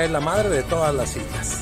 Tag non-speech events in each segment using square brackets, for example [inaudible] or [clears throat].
es la madre de todas las islas.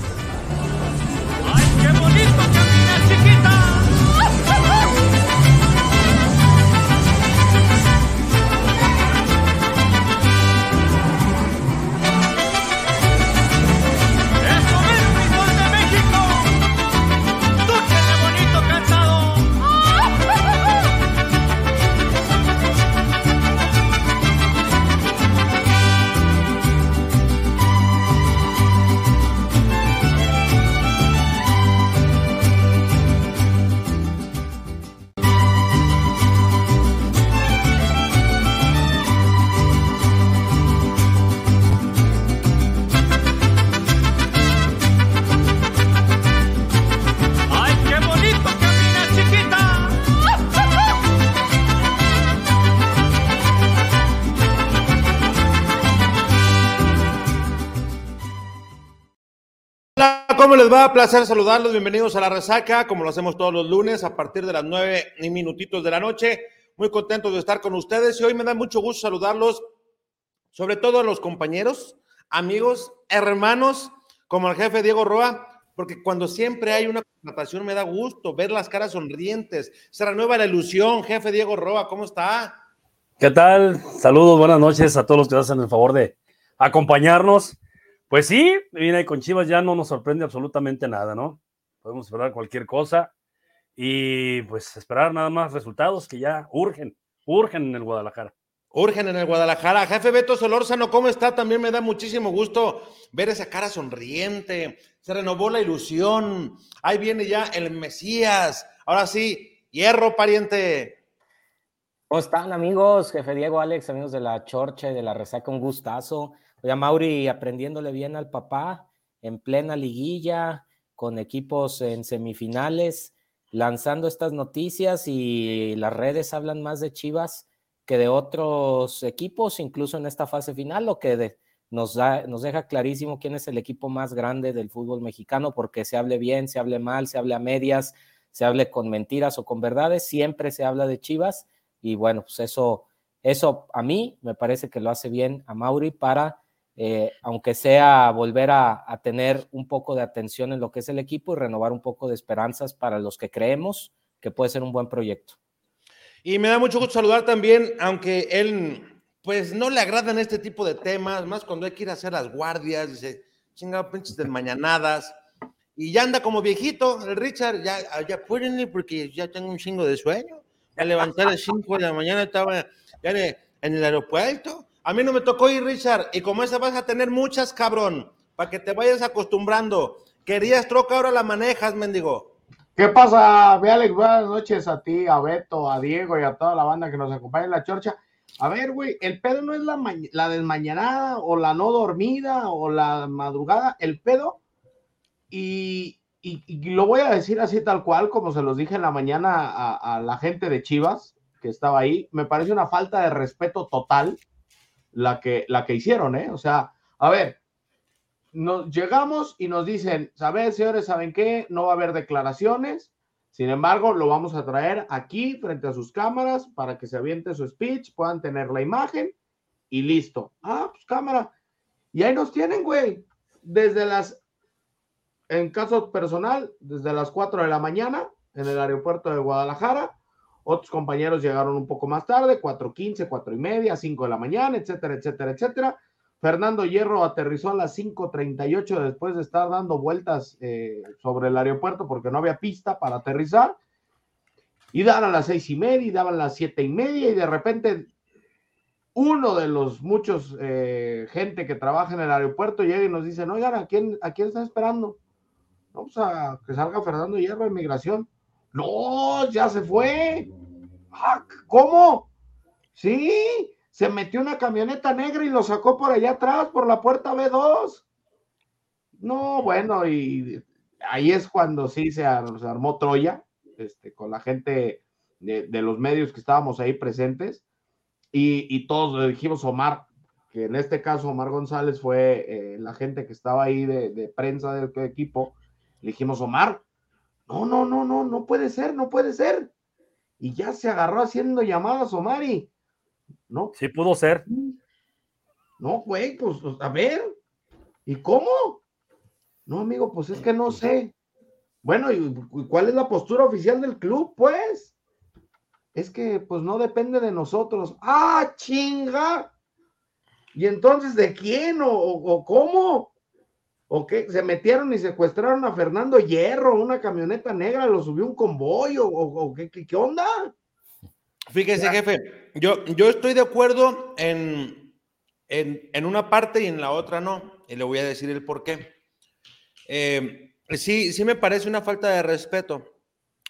Les va? Placer saludarlos. Bienvenidos a la resaca, como lo hacemos todos los lunes a partir de las nueve y minutitos de la noche. Muy contento de estar con ustedes y hoy me da mucho gusto saludarlos, sobre todo a los compañeros, amigos, hermanos, como el jefe Diego Roa, porque cuando siempre hay una contratación me da gusto ver las caras sonrientes. Se renueva la ilusión. Jefe Diego Roa, ¿cómo está? ¿Qué tal? Saludos, buenas noches a todos los que hacen el favor de acompañarnos. Pues sí, mira, con Chivas ya no nos sorprende absolutamente nada, ¿no? Podemos esperar cualquier cosa y pues esperar nada más resultados que ya urgen, urgen en el Guadalajara. Urgen en el Guadalajara. Jefe Beto Solórzano, ¿cómo está? También me da muchísimo gusto ver esa cara sonriente. Se renovó la ilusión. Ahí viene ya el Mesías. Ahora sí, hierro, pariente. ¿Cómo están, amigos? Jefe Diego, Alex, amigos de la Chorche, de la Resaca, un gustazo. Oye, Mauri aprendiéndole bien al papá en plena liguilla, con equipos en semifinales, lanzando estas noticias y las redes hablan más de Chivas que de otros equipos, incluso en esta fase final, lo que nos, da, nos deja clarísimo quién es el equipo más grande del fútbol mexicano, porque se hable bien, se hable mal, se hable a medias, se hable con mentiras o con verdades, siempre se habla de Chivas y bueno, pues eso, eso a mí me parece que lo hace bien a Mauri para eh, aunque sea volver a, tener un poco de atención en lo que es el equipo y renovar un poco de esperanzas para los que creemos que puede ser un buen proyecto. Y me da mucho gusto saludar también, aunque él, pues no le agradan este tipo de temas, más cuando hay que ir a hacer las guardias, dice, chingado, pinches desmañanadas. Y ya anda como viejito, el Richard, ya, ya pueden porque ya tengo un chingo de sueño. A levantar a las 5 de la mañana estaba ya en el aeropuerto a mí no me tocó ir, Richard, y como esa vas a tener muchas, cabrón, para que te vayas acostumbrando. Querías troca, ahora la manejas, mendigo. ¿Qué pasa, Alex? Buenas noches a ti, a Beto, a Diego y a toda la banda que nos acompaña en la chorcha. A ver, güey, el pedo no es la, la desmañanada o la no dormida o la madrugada, el pedo, y, lo voy a decir así tal cual, como se los dije en la mañana a, a la gente de Chivas que estaba ahí, me parece una falta de respeto total la que, la que hicieron, ¿eh? O sea, a ver, nos llegamos y nos dicen, ¿sabes, señores, saben qué? No va a haber declaraciones, sin embargo, lo vamos a traer aquí frente a sus cámaras para que se aviente su speech, puedan tener la imagen y listo. Ah, pues cámara. Y ahí nos tienen, güey, desde las, en caso personal, desde las 4 de la mañana en el aeropuerto de Guadalajara otros compañeros llegaron un poco más tarde, 4.15, 4 y media, 5 de la mañana, etcétera, etcétera, etcétera. Fernando Hierro aterrizó a las 5.38 después de estar dando vueltas eh, sobre el aeropuerto porque no había pista para aterrizar. Y daban las seis y media, y daban las siete y media, y de repente uno de los muchos eh, gente que trabaja en el aeropuerto llega y nos dice, no, ¿a quién, ¿a quién está esperando? Vamos a que salga Fernando Hierro de migración. No, ya se fue. Ah, ¿Cómo? Sí, se metió una camioneta negra y lo sacó por allá atrás, por la puerta B2. No, bueno, y ahí es cuando sí se, armó Troya, este, con la gente de, los medios que estábamos ahí presentes, y, todos le dijimos Omar, que en este caso Omar González fue eh, la gente que estaba ahí de, de prensa del equipo, le dijimos Omar, no, no, no, no, no puede ser, no puede ser. Y ya se agarró haciendo llamadas Omar y, ¿no? Sí pudo ser. No, güey, pues, pues a ver, ¿y cómo? No, amigo, pues es que no sé. Bueno, ¿y cuál es la postura oficial del club, pues? Es que, pues, no depende de nosotros. ¡Ah, chinga! ¿Y entonces de quién o, o cómo? ¿O qué? ¿Se metieron y secuestraron a Fernando Hierro, una camioneta negra, lo subió un convoy o, qué, qué, onda? Fíjese, jefe, yo, yo estoy de acuerdo en, en, una parte y en la otra no, y le voy a decir el por qué. Eh, sí, sí me parece una falta de respeto,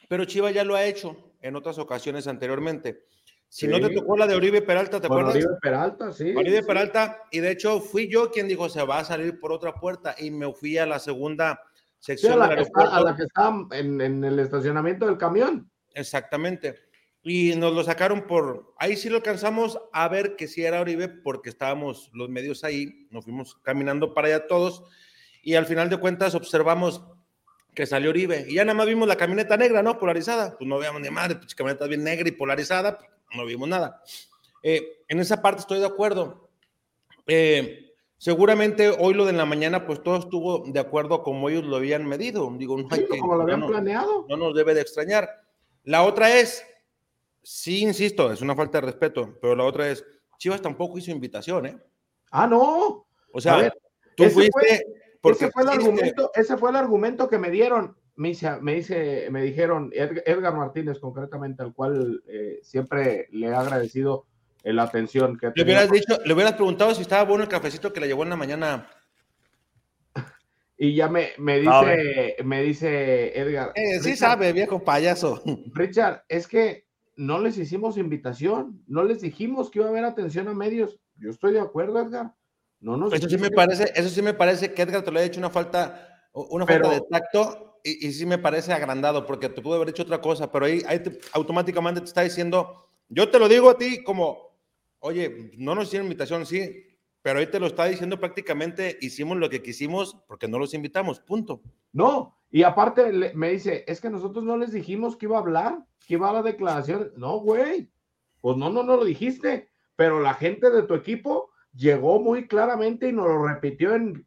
pero Chiva ya lo ha hecho en otras ocasiones anteriormente. Si no te tocó la de Oribe Peralta, ¿te acuerdas? Oribe Peralta, sí. Oribe Peralta, y de hecho fui yo quien dijo se va a salir por otra puerta y me fui a la segunda sección. a, la que está, a la que está en, en, el estacionamiento del camión. Exactamente. Y nos lo sacaron por, ahí sí lo alcanzamos a ver que sí era Oribe porque estábamos los medios ahí, nos fuimos caminando para allá todos y al final de cuentas observamos que salió Oribe y ya nada más vimos la camioneta negra, ¿no? Polarizada. Pues no veíamos ni madre, pues camioneta bien negra y polarizada, no vimos nada. Eh, en esa parte estoy de acuerdo. Eh, seguramente hoy lo de la mañana, pues todo estuvo de acuerdo como ellos lo habían medido. Digo, no hay que, como lo habían planeado. No nos debe de extrañar. La otra es, sí, insisto, es una falta de respeto, pero la otra es, Chivas tampoco hizo invitación, ¿eh? Ah, no. O sea, tú fuiste. ese, fue el argumento, ese fue el argumento que me dieron me, dice, me, dijeron, Edgar Martínez concretamente, al cual eh, siempre le he agradecido la atención que le hubieras dicho, le hubieras preguntado si estaba bueno el cafecito que le llevó en la mañana. [laughs] Y ya me, me dice, me dice Edgar. Eh, sí sabe, viejo payaso. [laughs] Richard, es que no les hicimos invitación, no les dijimos que iba a haber atención a medios. Yo estoy de acuerdo, Edgar. No nos eso sí me parece, eso sí me parece que Edgar te lo ha hecho una falta, una falta de tacto y, sí me parece agrandado porque te pudo haber hecho otra cosa, pero ahí, ahí automáticamente te está diciendo, yo te lo digo a ti como, oye, no nos hicieron invitación, sí, pero ahí te lo está diciendo prácticamente, hicimos lo que quisimos porque no los invitamos, punto. No, y aparte me dice, es que nosotros no les dijimos que iba a hablar, que iba a la declaración. No, güey, pues no, no, no lo dijiste, pero la gente de tu equipo llegó muy claramente y nos lo repitió en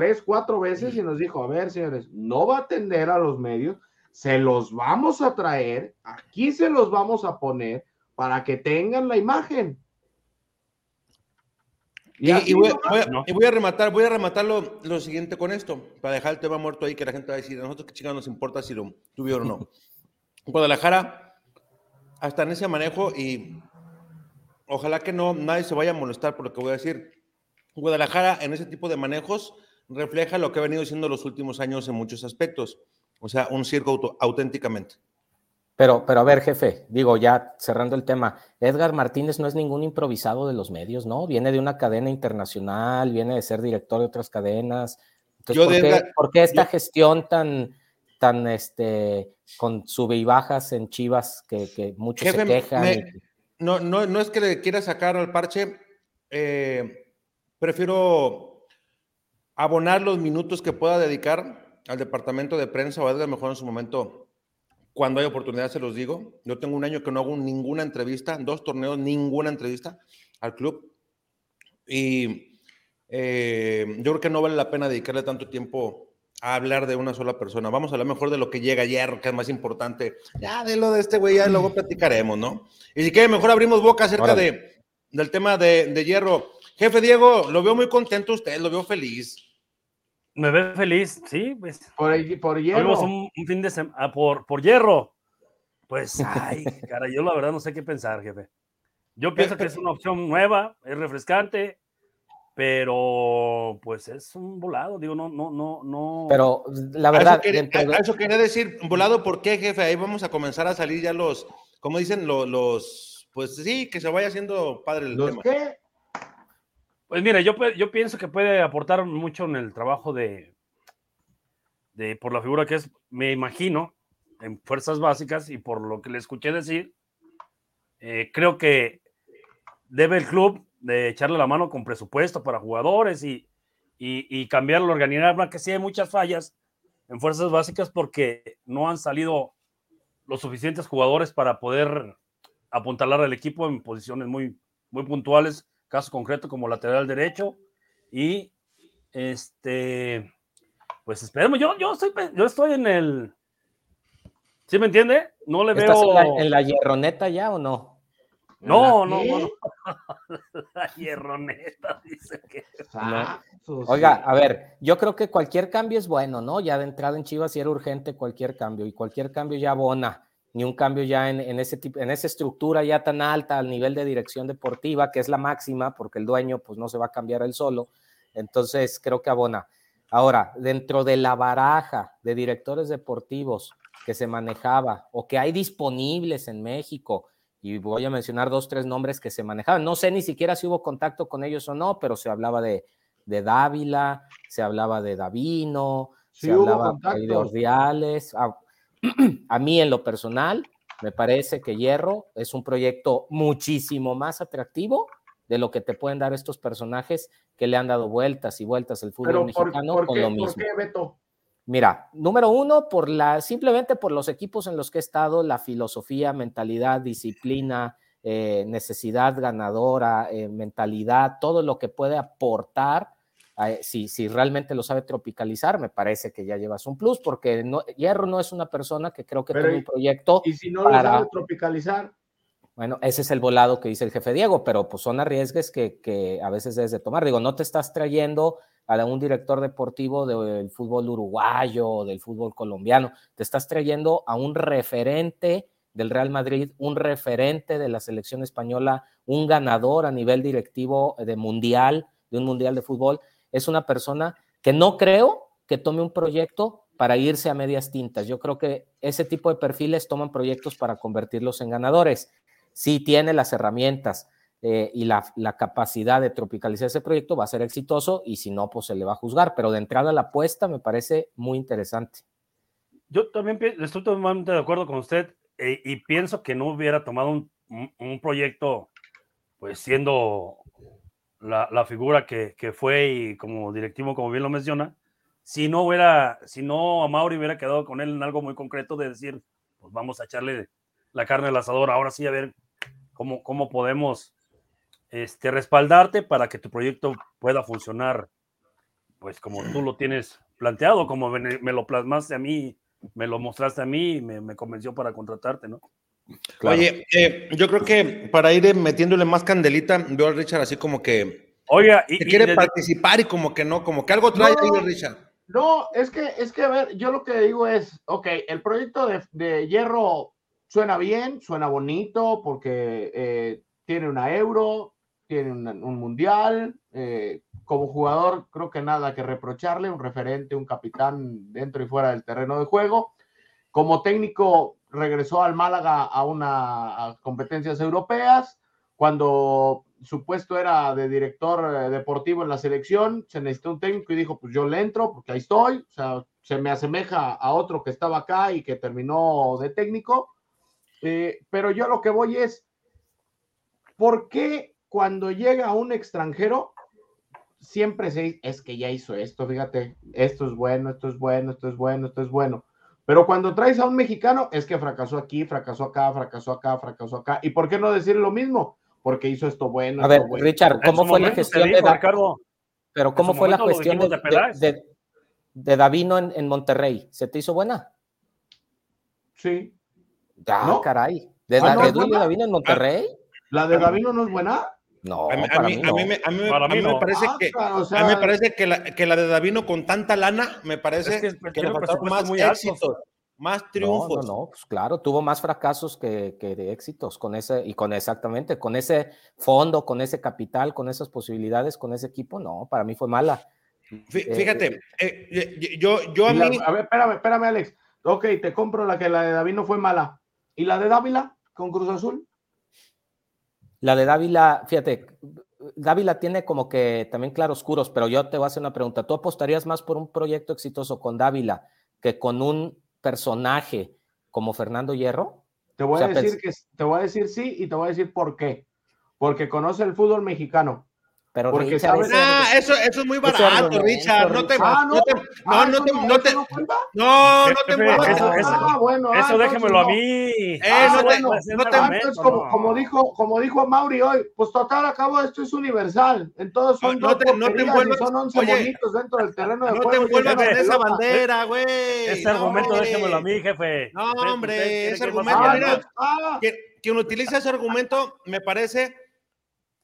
tres, cuatro veces y nos dijo, a ver, señores, no va a atender a los medios, se los vamos a traer, aquí se los vamos a poner para que tengan la imagen. Y, voy, a rematar, voy a rematar lo, siguiente con esto, para dejar el tema muerto ahí, que la gente va a decir, a nosotros qué chingados nos importa si lo tuvieron o no. [laughs] Guadalajara, hasta en ese manejo, y ojalá que no, nadie se vaya a molestar por lo que voy a decir. Guadalajara, en ese tipo de manejos, refleja lo que ha venido siendo los últimos años en muchos aspectos. O sea, un circo auténticamente. Pero, pero a ver, jefe, digo ya cerrando el tema, Edgar Martínez no es ningún improvisado de los medios, ¿no? Viene de una cadena internacional, viene de ser director de otras cadenas. Entonces, ¿por, qué, esta gestión tan, tan, este, con sube y bajas en Chivas que, que muchos se quejan? no, no, no es que le quiera sacar al parche, eh, prefiero abonar los minutos que pueda dedicar al departamento de prensa o a mejor en su momento. Cuando hay oportunidad, se los digo. Yo tengo un año que no hago ninguna entrevista, dos torneos, ninguna entrevista al club. Y eh, yo creo que no vale la pena dedicarle tanto tiempo a hablar de una sola persona. Vamos a hablar mejor de lo que llega ayer, que es más importante. Ya de lo de este güey, ya luego platicaremos, ¿no? Y si quiere, mejor abrimos boca acerca de, del tema de, de hierro. Jefe Diego, lo veo muy contento usted, lo veo feliz. Me ve feliz, sí, pues. Por, por hierro. Un, fin de semana, ah, por, por hierro. Pues, ay, [laughs] cara, yo la verdad no sé qué pensar, jefe. Yo pienso que es una opción nueva, es refrescante, pero pues es un volado, digo, no, no, no, no. Pero la verdad. eso, quería, decir, volado, ¿por qué, jefe? Ahí vamos a comenzar a salir ya los, como dicen, los, los pues sí, que se vaya haciendo padre el ¿Los tema. qué? Pues mira, yo, yo pienso que puede aportar mucho en el trabajo de, por la figura que es, me imagino, en fuerzas básicas y por lo que le escuché decir, eh, creo que debe el club de echarle la mano con presupuesto para jugadores y, y, y cambiar la organigrama, que sí hay muchas fallas en fuerzas básicas porque no han salido los suficientes jugadores para poder apuntalar al equipo en posiciones muy puntuales, caso concreto como lateral derecho y este pues esperemos yo yo estoy yo estoy en el ¿sí me entiende? No le ¿Estás veo en la, en la hierroneta ya o no? no, ¿La no, no, no. [laughs] la hierroneta dice que Ah, pues Oiga, a ver, yo creo que cualquier cambio es bueno, ¿no? Ya de entrada en Chivas sí era urgente cualquier cambio y cualquier cambio ya abona, ni un cambio ya en, en ese tipo, en esa estructura ya tan alta al nivel de dirección deportiva, que es la máxima, porque el dueño pues no se va a cambiar él solo. Entonces creo que abona. Ahora, dentro de la baraja de directores deportivos que se manejaba o que hay disponibles en México, y voy a mencionar dos, tres nombres que se manejaban. No sé ni siquiera si hubo contacto con ellos o no, pero se hablaba de, de Dávila, se hablaba de Davino, Sí se hablaba de. Ordiales. A, a mí en lo personal, me parece que Hierro es un proyecto muchísimo más atractivo de lo que te pueden dar estos personajes que le han dado vueltas y vueltas al fútbol Pero por, mexicano ¿por con qué, lo ¿por mismo. qué, Beto? Mira, número uno, por la, simplemente por los equipos en los que he estado, la filosofía, mentalidad, disciplina, eh, necesidad ganadora, eh, mentalidad, todo lo que puede aportar, si, si realmente lo sabe tropicalizar, me parece que ya llevas un plus, porque no, Hierro no es una persona que creo que Pero tiene un proyecto. Y si no Para- lo sabe tropicalizar, Bueno, ese es el volado que dice el jefe Diego, pero pues son arriesgues que, que a veces debes de tomar. Digo, no te estás trayendo a un director deportivo del fútbol uruguayo o del fútbol colombiano, te estás trayendo a un referente del Real Madrid, un referente de la selección española, un ganador a nivel directivo de mundial, de un mundial de fútbol. Es una persona que no creo que tome un proyecto para irse a medias tintas. Yo creo que ese tipo de perfiles toman proyectos para convertirlos en ganadores si tiene las herramientas eh, y la, capacidad de tropicalizar ese proyecto, va a ser exitoso y si no, pues se le va a juzgar. Pero de entrada la apuesta me parece muy interesante. Yo también estoy totalmente de acuerdo con usted eh, y pienso que no hubiera tomado un, un proyecto, pues siendo la, la figura que, que, fue y como directivo, como bien lo menciona, si no hubiera, si no a Mauri hubiera quedado con él en algo muy concreto de decir, pues vamos a echarle la carne al asador, ahora sí a ver cómo, cómo podemos este, respaldarte para que tu proyecto pueda funcionar, pues como tú lo tienes planteado, como me, me lo plasmaste a mí, me lo mostraste a mí me, me convenció para contratarte, ¿no? Claro. Oye, eh, yo creo que para ir metiéndole más candelita, veo a Richard así como que Oiga, y, que quiere y participar y como que no, como que algo trae no, ahí Richard. No, es que, es que, a ver, yo lo que digo es, ok, el proyecto de, de Hierro suena bien, suena bonito, porque eh, tiene una euro, tiene un, un mundial, eh, como jugador creo que nada que reprocharle, un referente, un capitán dentro y fuera del terreno de juego. Como técnico regresó al Málaga a una a competencias europeas, cuando su puesto era de director eh, deportivo en la selección, se necesitó un técnico y dijo, pues yo le entro porque ahí estoy, o sea, se me asemeja a otro que estaba acá y que terminó de técnico, eh, pero yo lo que voy es, ¿por qué cuando llega un extranjero siempre se dice, es que ya hizo esto, fíjate, esto es bueno, esto es bueno, esto es bueno, esto es bueno? Pero cuando traes a un mexicano, es que fracasó aquí, fracasó acá, fracasó acá, fracasó acá. ¿Y por qué no decir lo mismo? Porque hizo esto bueno. A ver, bueno. Richard, ¿cómo fue la gestión dijo, de da... Ricardo? Pero ¿cómo fue la gestión de, de, de, de, Davino en, en, Monterrey? ¿Se te hizo buena? Sí. Ya, ¿No? caray. ¿De, ah, no, Duilio Davino en Monterrey? ¿La de Davino no es buena? No, a mí, a mí, no. a mí, me, a mí, a mí me parece Ah, que o sea, a mí me parece que la, que la de Davino con tanta lana me parece es que, que le faltaron más muy éxitos, altos. más triunfos. No, no, no, pues claro, tuvo más fracasos que, que, de éxitos con ese y con exactamente con ese fondo, con ese capital, con esas posibilidades, con ese equipo, no, para mí fue mala. Fíjate, eh, eh, yo, yo a mí. La, a ver, espérame, espérame, Alex. Ok, te compro la que la de Davino fue mala. ¿Y la de Dávila con Cruz Azul? La de Dávila, fíjate, Dávila tiene como que también claroscuros, pero yo te voy a hacer una pregunta. ¿Tú apostarías más por un proyecto exitoso con Dávila que con un personaje como Fernando Hierro? Te voy a decir que te voy a decir sí y te voy a decir por qué. Porque conoce el fútbol mexicano. Pero porque sabes. Ah, eso, eso es muy barato, Richard. No te. Ah, no, te. No, no te. No, te, no, no, no te Eso, eso, ah, bueno, eso ah, déjemelo a no. mí. Eh, Ah, no te- bueno, no te- Ah, entonces, como, como dijo, como dijo Mauri hoy, pues total, acabo esto es universal. Entonces son No dos te- no te envuelvas- son 11 oye, bonitos dentro del terreno de No te juego. envuelvas jefe, en esa bandera, güey. Ese No, argumento déjemelo a mí, jefe. No, hombre, ese argumento, Ah, mira. no, ah, Quien, quien utiliza ese argumento me parece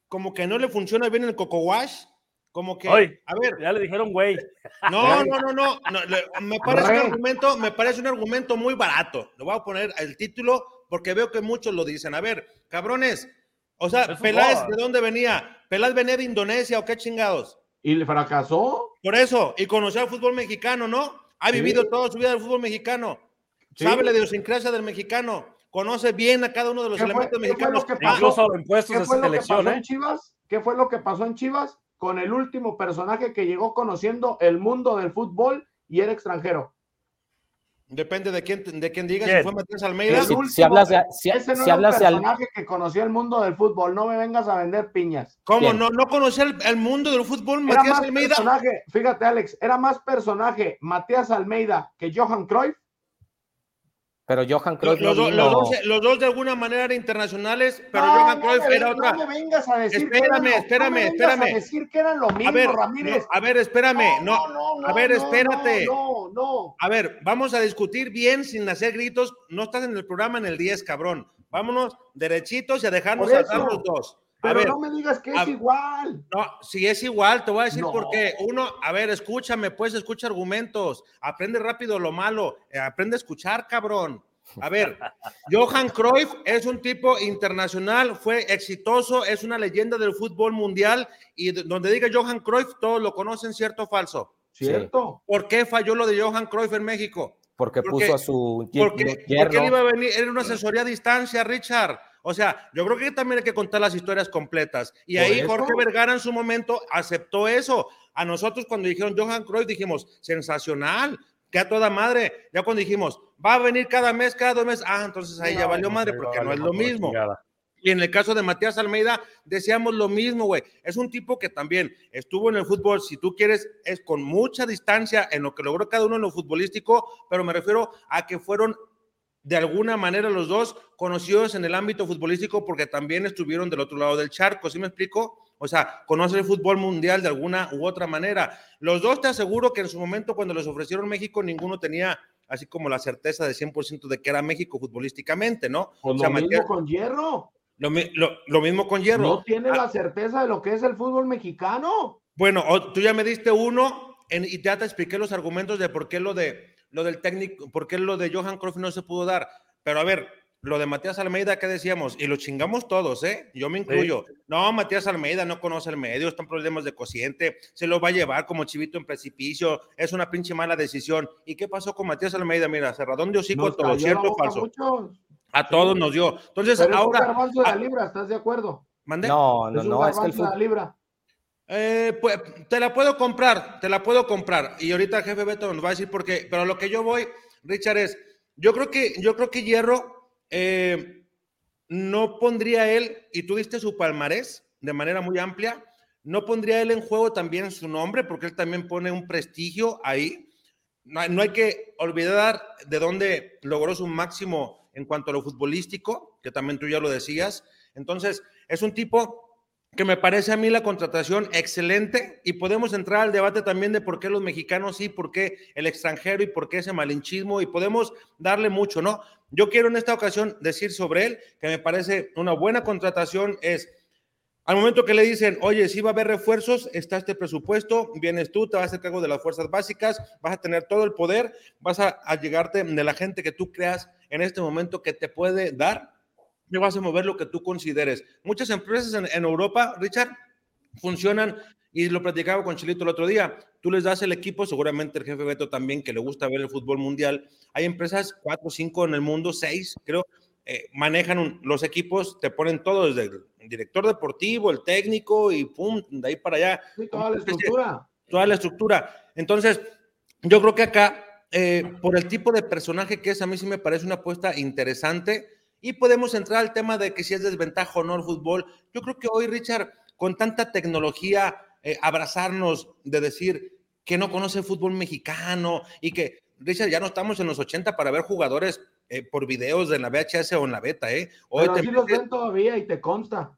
como que no le funciona bien el coco wash. Como que, Ay. a ver, Ya le dijeron, güey. no, no, no, no, no, le- me parece un argumento, me parece un argumento muy barato. Le voy a poner el título porque veo que muchos lo dicen. A ver, cabrones, o sea, Es Peláez. ¿de dónde venía? ¿Peláez venía de Indonesia o qué chingados? Y le fracasó. Por eso, y conoció al fútbol mexicano, ¿no? Ha Sí. vivido toda su vida el fútbol mexicano. Sí. Sabe la idiosincrasia del mexicano. Conoce bien a cada uno de los ¿Qué fue- elementos qué fue mexicanos. lo que pasó? Incluso en puestos ¿Qué de fue lo que pasó ¿eh? en Chivas? ¿Qué fue lo que pasó en Chivas con el último personaje que llegó conociendo el mundo del fútbol y era extranjero? Depende de quién, de quién diga, ¿Quién? si fue Matías Almeida. Si- si último, hablas de- si- ese no si era hablas un de al- personaje que conocía el mundo del fútbol. No me vengas a vender piñas. ¿Cómo ¿Quién? no, no conocía el, el mundo del fútbol Era Matías más Almeida? personaje, fíjate Alex, era más personaje Matías Almeida que Johan Cruyff. Pero Johan Los, Cruyff los dos- vino- los dos, los dos de alguna manera eran internacionales, pero No, Johan no Cruyff era otra. No me vengas a decir que Espérame, eran lo- espérame, no espérame. A decir que eran lo mismo, A ver, Ramírez. no, a ver, espérame, no, a ver, no, espérate. No, no. A ver, vamos a discutir bien sin hacer gritos. No estás en el programa en el 10, cabrón. Vámonos derechitos y a dejarnos saltar los dos. A Pero ver, no me digas que a- es igual. no, si es igual, te voy a decir No. por qué. Uno, a ver, escúchame, pues escucha argumentos. Aprende rápido lo malo. eh, aprende a escuchar, cabrón. A ver, [laughs] Johan Cruyff es un tipo internacional, fue exitoso, es una leyenda del fútbol mundial y de- donde diga Johan Cruyff, todos lo conocen, cierto o falso. ¿Cierto? ¿Por qué falló lo de Johan Cruyff en México? porque porque- puso a su Porque, porque él iba a venir, era una asesoría a distancia, Richard. O sea, yo creo que también hay que contar las historias completas. Y ahí eso. Jorge Vergara en su momento aceptó eso. A nosotros cuando dijeron Johan Cruyff dijimos, sensacional, que a toda madre. Ya cuando dijimos, va a venir cada mes, cada dos meses, ah, entonces ahí ya valió madre porque no es lo mismo. Y en el caso de Matías Almeida, decíamos lo mismo, güey. Es un tipo que también estuvo en el fútbol, si tú quieres, es con mucha distancia en lo que logró cada uno en lo futbolístico, pero me refiero a que fueron de alguna manera los dos conocidos en el ámbito futbolístico porque también estuvieron del otro lado del charco, ¿sí me explico? O sea, conoce el fútbol mundial de alguna u otra manera. Los dos te aseguro que en su momento cuando les ofrecieron México, ninguno tenía así como la certeza de 100% de que era México futbolísticamente, ¿no? Pues o sea, lo mismo con Hierro. lo, mi- lo- lo mismo con Hierro. No tiene Ah, la certeza de lo que es el fútbol mexicano. Bueno, tú ya me diste uno en- y ya te expliqué los argumentos de por qué lo de lo del técnico, por qué lo de Johan Cruyff no se pudo dar. Pero a ver, lo de Matías Almeida, ¿qué decíamos? Y lo chingamos todos, ¿eh? Yo me incluyo. No, Matías Almeida no conoce el medio, están problemas de cociente, se lo va a llevar como chivito en precipicio, es una pinche mala decisión. ¿Y qué pasó con Matías Almeida? Mira, cerradón de hocico Nos todo, ¿cierto o falso? A todos nos dio. Entonces, Pero es un ahora, garbanzo de la libra, ¿estás de acuerdo? ¿mandé? No, no, es un no, es que el fútbol. libra. Eh, pues te la puedo comprar, te la puedo comprar. Y ahorita el jefe Beto nos va a decir por qué. Pero lo que yo voy, Richard, es, yo creo que, yo creo que Hierro eh, no pondría él, y tú diste su palmarés de manera muy amplia, no pondría él en juego también su nombre, porque él también pone un prestigio ahí. No, no hay que olvidar de dónde logró su máximo en cuanto a lo futbolístico, que también tú ya lo decías. Entonces, es un tipo que me parece a mí la contratación excelente y podemos entrar al debate también de por qué los mexicanos sí, por qué el extranjero y por qué ese malinchismo y podemos darle mucho, ¿no? Yo quiero en esta ocasión decir sobre él que me parece una buena contratación es al momento que le dicen, oye, si va a haber refuerzos, está este presupuesto, vienes tú, te vas a hacer cargo de las fuerzas básicas, vas a tener todo el poder, vas a, a llegarte de la gente que tú creas en este momento que te puede dar y vas a mover lo que tú consideres. Muchas empresas en, en Europa, Richard, funcionan y lo platicaba con Chilito el otro día. Tú les das el equipo, seguramente el jefe Beto también, que le gusta ver el fútbol mundial. Hay empresas, cuatro, cinco en el mundo, seis, creo, eh, manejan los equipos, te ponen todo desde el director deportivo, el técnico y pum, de ahí para allá. toda la estructura. Toda la estructura. Entonces, yo creo que acá, eh, por el tipo de personaje que es, a mí sí me parece una apuesta interesante y podemos entrar al tema de que si es desventaja o no el fútbol. Yo creo que hoy, Richard, con tanta tecnología, eh, abrazarnos de decir que no conoce el fútbol mexicano y que, Richard, ya no estamos en los 80 para ver jugadores eh, por videos de la VHS o en la beta, ¿eh? Hoy Pero los ven todavía y te consta.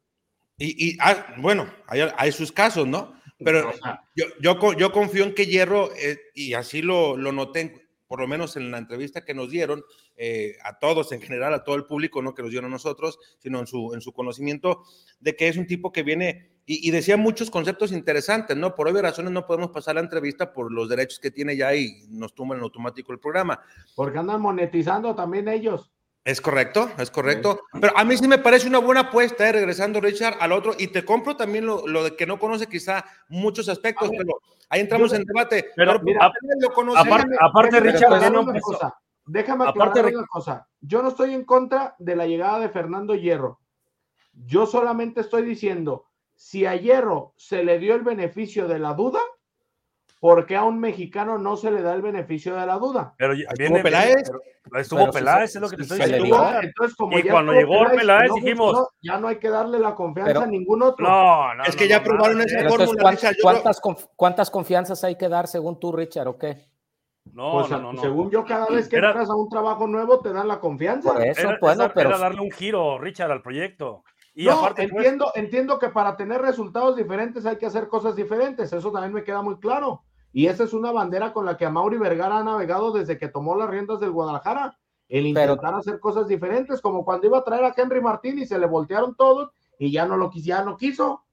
Y, ah, bueno, hay, sus casos, ¿no? Pero yo, yo, yo confío en que Hierro, eh, y así lo, lo noté por lo menos en la entrevista que nos dieron, eh, a todos en general, a todo el público, no que nos dieron a nosotros, sino en su, en su conocimiento, de que es un tipo que viene y, decía muchos conceptos interesantes, ¿no? Por obvias razones no podemos pasar la entrevista por los derechos que tiene ya y nos tumban en automático el programa. Porque andan monetizando también ellos. Es correcto, es correcto. Pero a mí sí me parece una buena apuesta, eh, regresando Richard al otro, y te compro también lo, de que no conoce quizá muchos aspectos, pero ahí entramos en debate. Pero, aparte, Richard, déjame aclarar una cosa. Yo no estoy en contra de la llegada de Fernando Hierro. Yo solamente estoy diciendo, si a Hierro se le dio el beneficio de la duda, ¿por qué a un mexicano no se le da el beneficio de la duda? Pero viene Peláez. estuvo Peláez, es lo que te estoy diciendo. Entonces, como y cuando llegó Peláez, dijimos. ya no hay que darle la confianza a ningún otro. No, no. Es que ya probaron esa fórmula. ¿cuántas, ¿cuántas, confianzas hay que dar según tú, Richard, o qué? No, pues, no, no, Según yo, cada vez que entras a un trabajo nuevo, te dan la confianza. Por eso, bueno, pero. darle un giro, Richard, al proyecto no, pues, entiendo, entiendo que para tener resultados diferentes hay que hacer cosas diferentes, eso también me queda muy claro. Y esa es una bandera con la que Mauri Vergara ha navegado desde que tomó las riendas del Guadalajara, el intentar hacer cosas diferentes, como cuando iba a traer a Henry Martín y se le voltearon todos y ya no lo quiso, ya no quiso.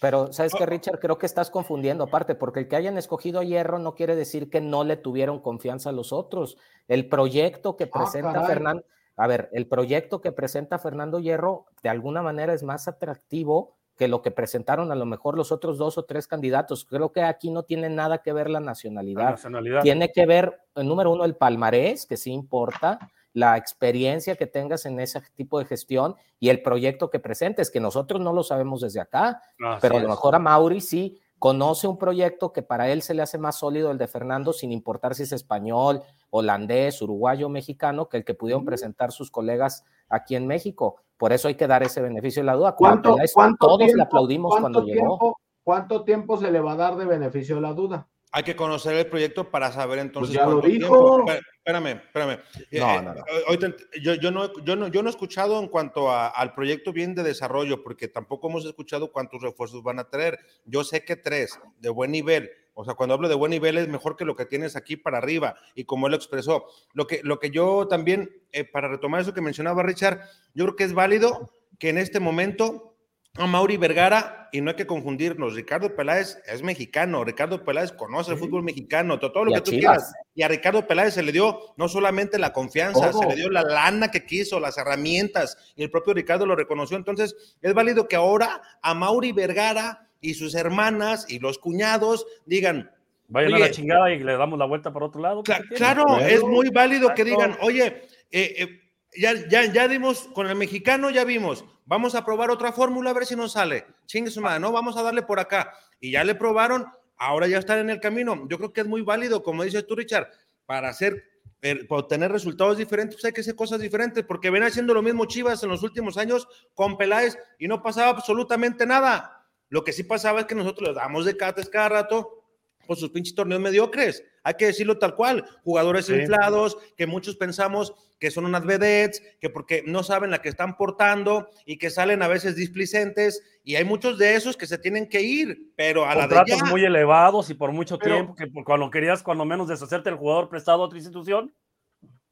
Pero, ¿sabes qué, Richard? Creo que estás confundiendo aparte, porque el que hayan escogido a Hierro no quiere decir que no le tuvieron confianza a los otros. El proyecto que ah, presenta Fernando, a ver, el proyecto que presenta Fernando Hierro de alguna manera es más atractivo que lo que presentaron a lo mejor los otros dos o tres candidatos. Creo que aquí no tiene nada que ver la nacionalidad. Tiene que ver, número uno, el palmarés, que sí importa, la experiencia que tengas en ese tipo de gestión y el proyecto que presentes, que nosotros no lo sabemos desde acá, pero a lo mejor a Mauri sí conoce un proyecto que para él se le hace más sólido el de Fernando, sin importar si es español, holandés, uruguayo, mexicano, que el que pudieron presentar sus colegas aquí en México. Por eso hay que dar ese beneficio de la duda. ¿Cuánto, todos le aplaudimos cuando llegó. ¿Cuánto tiempo se le va a dar de beneficio de la duda? Hay que conocer el proyecto para saber entonces. Pues ya lo dijo. Espérame, espérame. Eh, eh, yo, no, yo, no, yo no he escuchado en cuanto al proyecto bien de desarrollo, porque tampoco hemos escuchado cuántos refuerzos van a traer. Yo sé que tres, de buen nivel. O sea, cuando hablo de buen nivel es mejor que lo que tienes aquí para arriba. Y como él lo expresó, lo que, lo que yo también, eh, para retomar eso que mencionaba Richard, yo creo que es válido que en este momento a Mauri Vergara, y no hay que confundirnos, Ricardo Peláez es mexicano, Ricardo Peláez conoce el fútbol mexicano, todo, lo que tú quieras. Y a Ricardo Peláez se le dio no solamente la confianza, se le dio la lana que quiso, las herramientas, y el propio Ricardo lo reconoció. Entonces, es válido que ahora a Mauri Vergara y sus hermanas y los cuñados digan, Vayan a la chingada y le damos la vuelta por otro lado. claro, es muy válido que digan, oye, eh, eh, ya, ya, ya dimos con el mexicano, ya vimos, vamos a probar otra fórmula a ver si nos sale. Chingue su madre, no, vamos a darle por acá. Y ya le probaron, ahora ya están en el camino. Yo creo que es muy válido, como dices tú, Richard, para hacer, eh, para obtener resultados diferentes, pues hay que hacer cosas diferentes, porque ven haciendo lo mismo Chivas en los últimos años con Peláez y no pasaba absolutamente nada. Lo que sí pasaba es que nosotros le damos de cates cada rato por sus pinches torneos mediocres. Hay que decirlo tal cual. Jugadores inflados, que muchos pensamos que son unas vedettes, que porque no saben la que están portando y que salen a veces displicentes. Y hay muchos de esos que se tienen que ir, pero a la de ya. muy elevados y por mucho tiempo, que cuando querías, cuando menos deshacerte el jugador prestado a otra institución,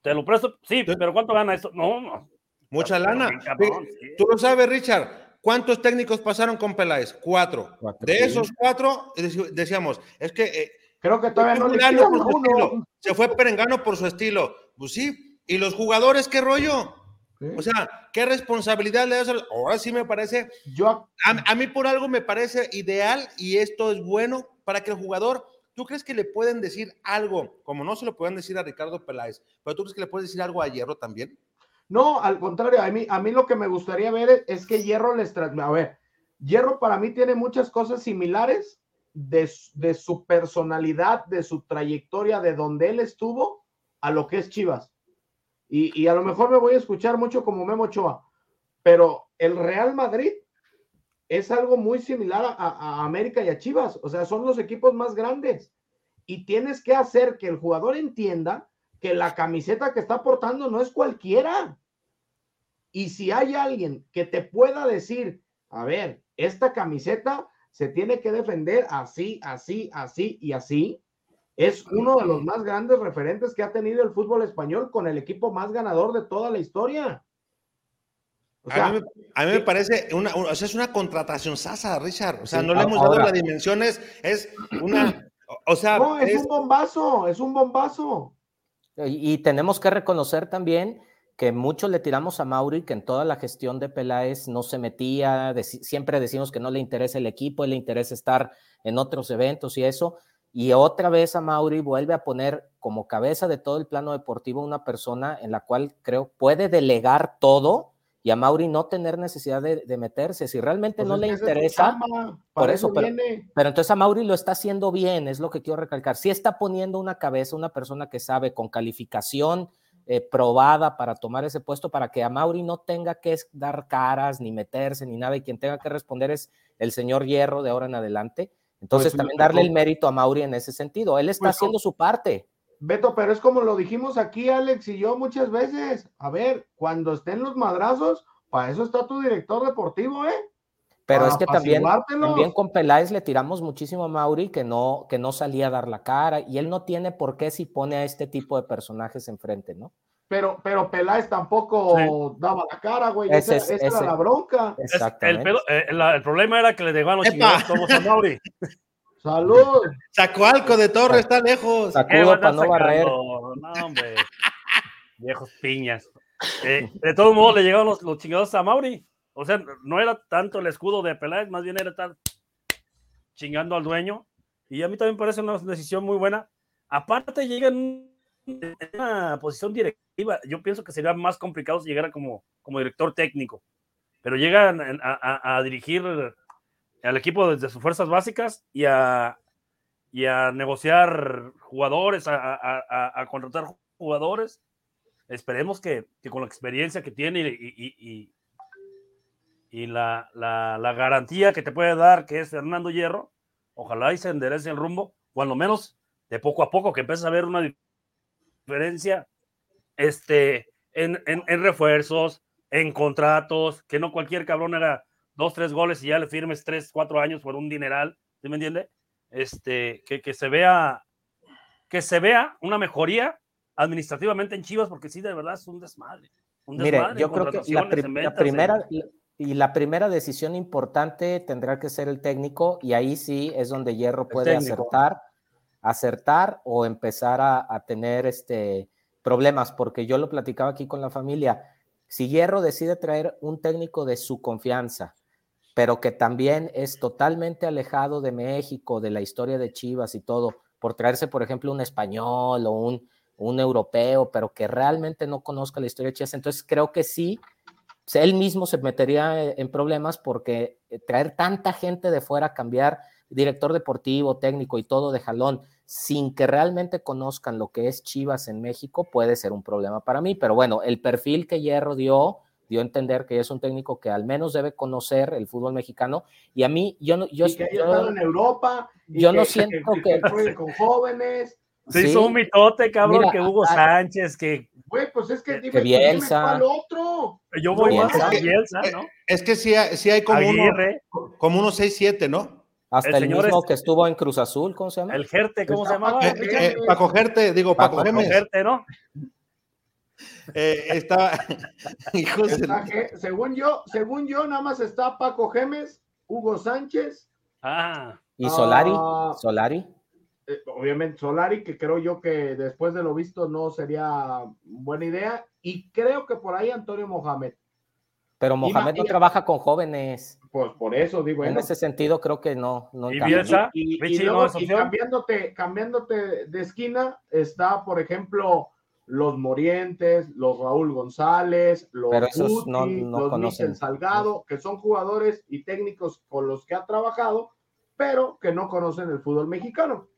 te lo presto. Sí, pero ¿cuánto gana esto? No, no. Mucha lana. Tú lo sabes, Richard ¿Cuántos técnicos pasaron con Peláez? Cuatro. de esos cuatro, decíamos, es que. Eh, Creo que todavía no le Se fue Perengano por su estilo. Pues sí. ¿Y los jugadores qué rollo? O sea, ¿qué responsabilidad le das? Ahora sí me parece. Yo, a, mí por algo me parece ideal y esto es bueno para que el jugador. ¿Tú crees que le pueden decir algo, como no se lo pueden decir a Ricardo Peláez, pero tú crees que le puedes decir algo a Hierro también? No, al contrario, a mí, a mí lo que me gustaría ver es, que Hierro les transmite. A ver, Hierro para mí tiene muchas cosas similares de, de, su personalidad, de su trayectoria, de donde él estuvo, a lo que es Chivas. Y, y, a lo mejor me voy a escuchar mucho como Memo Ochoa, pero el Real Madrid es algo muy similar a, a, América y a Chivas. O sea, son los equipos más grandes. Y tienes que hacer que el jugador entienda que la camiseta que está portando no es cualquiera. Y si hay alguien que te pueda decir, a ver, esta camiseta se tiene que defender así, así, así y así, es uno de los más grandes referentes que ha tenido el fútbol español con el equipo más ganador de toda la historia. O sea, a, mí me, parece una, o sea, es una contratación sasa, Richard. O sea, no le hemos dado las dimensiones, es una, o sea, no, es, un bombazo, es un bombazo. Y, y, tenemos que reconocer también que mucho le tiramos a Mauri, que en toda la gestión de Peláez no se metía, siempre decimos que no le interesa el equipo, le interesa estar en otros eventos y eso. Y otra vez a Mauri vuelve a poner como cabeza de todo el plano deportivo una persona en la cual creo puede delegar todo y a Mauri no tener necesidad de, meterse. Si realmente pues no le interesa, por eso, pero, pero, entonces a Mauri lo está haciendo bien, es lo que quiero recalcar. Si está poniendo una cabeza, una persona que sabe con calificación eh, probada para tomar ese puesto, para que a Mauri no tenga que dar caras, ni meterse, ni nada, y quien tenga que responder es el señor Hierro de ahora en adelante. Entonces, pues también darle el mérito a Mauri en ese sentido. Él está pues, haciendo su parte. Beto, pero es como lo dijimos aquí, Alex y yo muchas veces. A ver, cuando estén los madrazos, para eso está tu director deportivo, ¿eh? Pero es que también, también con Peláez le tiramos muchísimo a Mauri que no, que no salía a dar la cara y él no tiene por qué si pone a este tipo de personajes enfrente, ¿no? Pero, pero Peláez tampoco daba la cara, güey. esa, era la bronca. El, eh, el, problema era que le dejaban los chingados a Mauri. Salud. Chacoalco de Torre está lejos. Sacudo para no barrer. No, hombre. Viejos piñas. Eh, de todos modos, le llegaron los, chingados a Mauri. O sea, no era tanto el escudo de Peláez, más bien era estar chingando al dueño. Y a mí también parece una decisión muy buena. Aparte, llega en una posición directiva. Yo pienso que sería más complicado si llegara como, como director técnico. Pero llega a, dirigir al equipo desde sus fuerzas básicas y a, y a negociar jugadores, a, contratar jugadores. Esperemos que, con la experiencia que tiene y, y, la, garantía que te puede dar, que es Fernando Hierro, ojalá y se enderece el rumbo, o al menos de poco a poco que empieces a ver una diferencia este, en, en refuerzos, en contratos, que no cualquier cabrón era dos, tres goles y ya le firmes tres, cuatro años por un dineral, ¿sí me entiende? Este, que, que se vea, que se vea una mejoría administrativamente en Chivas, porque sí, de verdad es un desmadre. Un desmadre Mire, yo creo que la, primera y la primera decisión importante tendrá que ser el técnico, y ahí sí es donde Hierro puede acertar, acertar o empezar a, a tener este problemas, porque yo lo platicaba aquí con la familia. Si Hierro decide traer un técnico de su confianza, pero que también es totalmente alejado de México, de la historia de Chivas y todo, por traerse, por ejemplo, un español o un, un europeo, pero que realmente no conozca la historia de Chivas. Entonces creo que sí, él mismo se metería en problemas porque eh, traer tanta gente de fuera, cambiar director deportivo, técnico y todo de jalón, sin que realmente conozcan lo que es Chivas en México, puede ser un problema para mí. Pero bueno, el perfil que Hierro dio dio a entender que es un técnico que al menos debe conocer el fútbol mexicano. Y a mí, yo no. Yo, que yo, en Europa. Yo no siento que. con jóvenes. Se hizo un mitote, cabrón, que Hugo Sánchez, que. Güey, pues es que. Dime, que Bielsa. otro? Yo voy más a Bielsa, ¿no? Es que sí, sí hay como uno, como unos 6, 7, ¿no? Hasta el, mismo que estuvo en Cruz Azul, ¿cómo se llama? El Gerte, ¿cómo se llamaba? Eh, eh, Paco Gerte, digo, Paco, Paco Gerte, ¿no? Eh, estaba, [laughs] según yo, según yo, nada más está Paco Gemes, Hugo Sánchez. Ah. ¿Y Solari? Ah, ¿Solari? Eh, obviamente Solari, que creo yo que después de lo visto no sería buena idea. Y creo que por ahí Antonio Mohamed. Pero Mohamed no trabaja con jóvenes. Pues por eso digo. En ese sentido creo que no. no y, y, cambiándote, cambiándote de esquina está, por ejemplo, los Morientes, los Raúl González, los Pero esos Guti, no- no los conocen. Michel Salgado, que son jugadores y técnicos con los que ha trabajado, pero que no conocen el fútbol mexicano.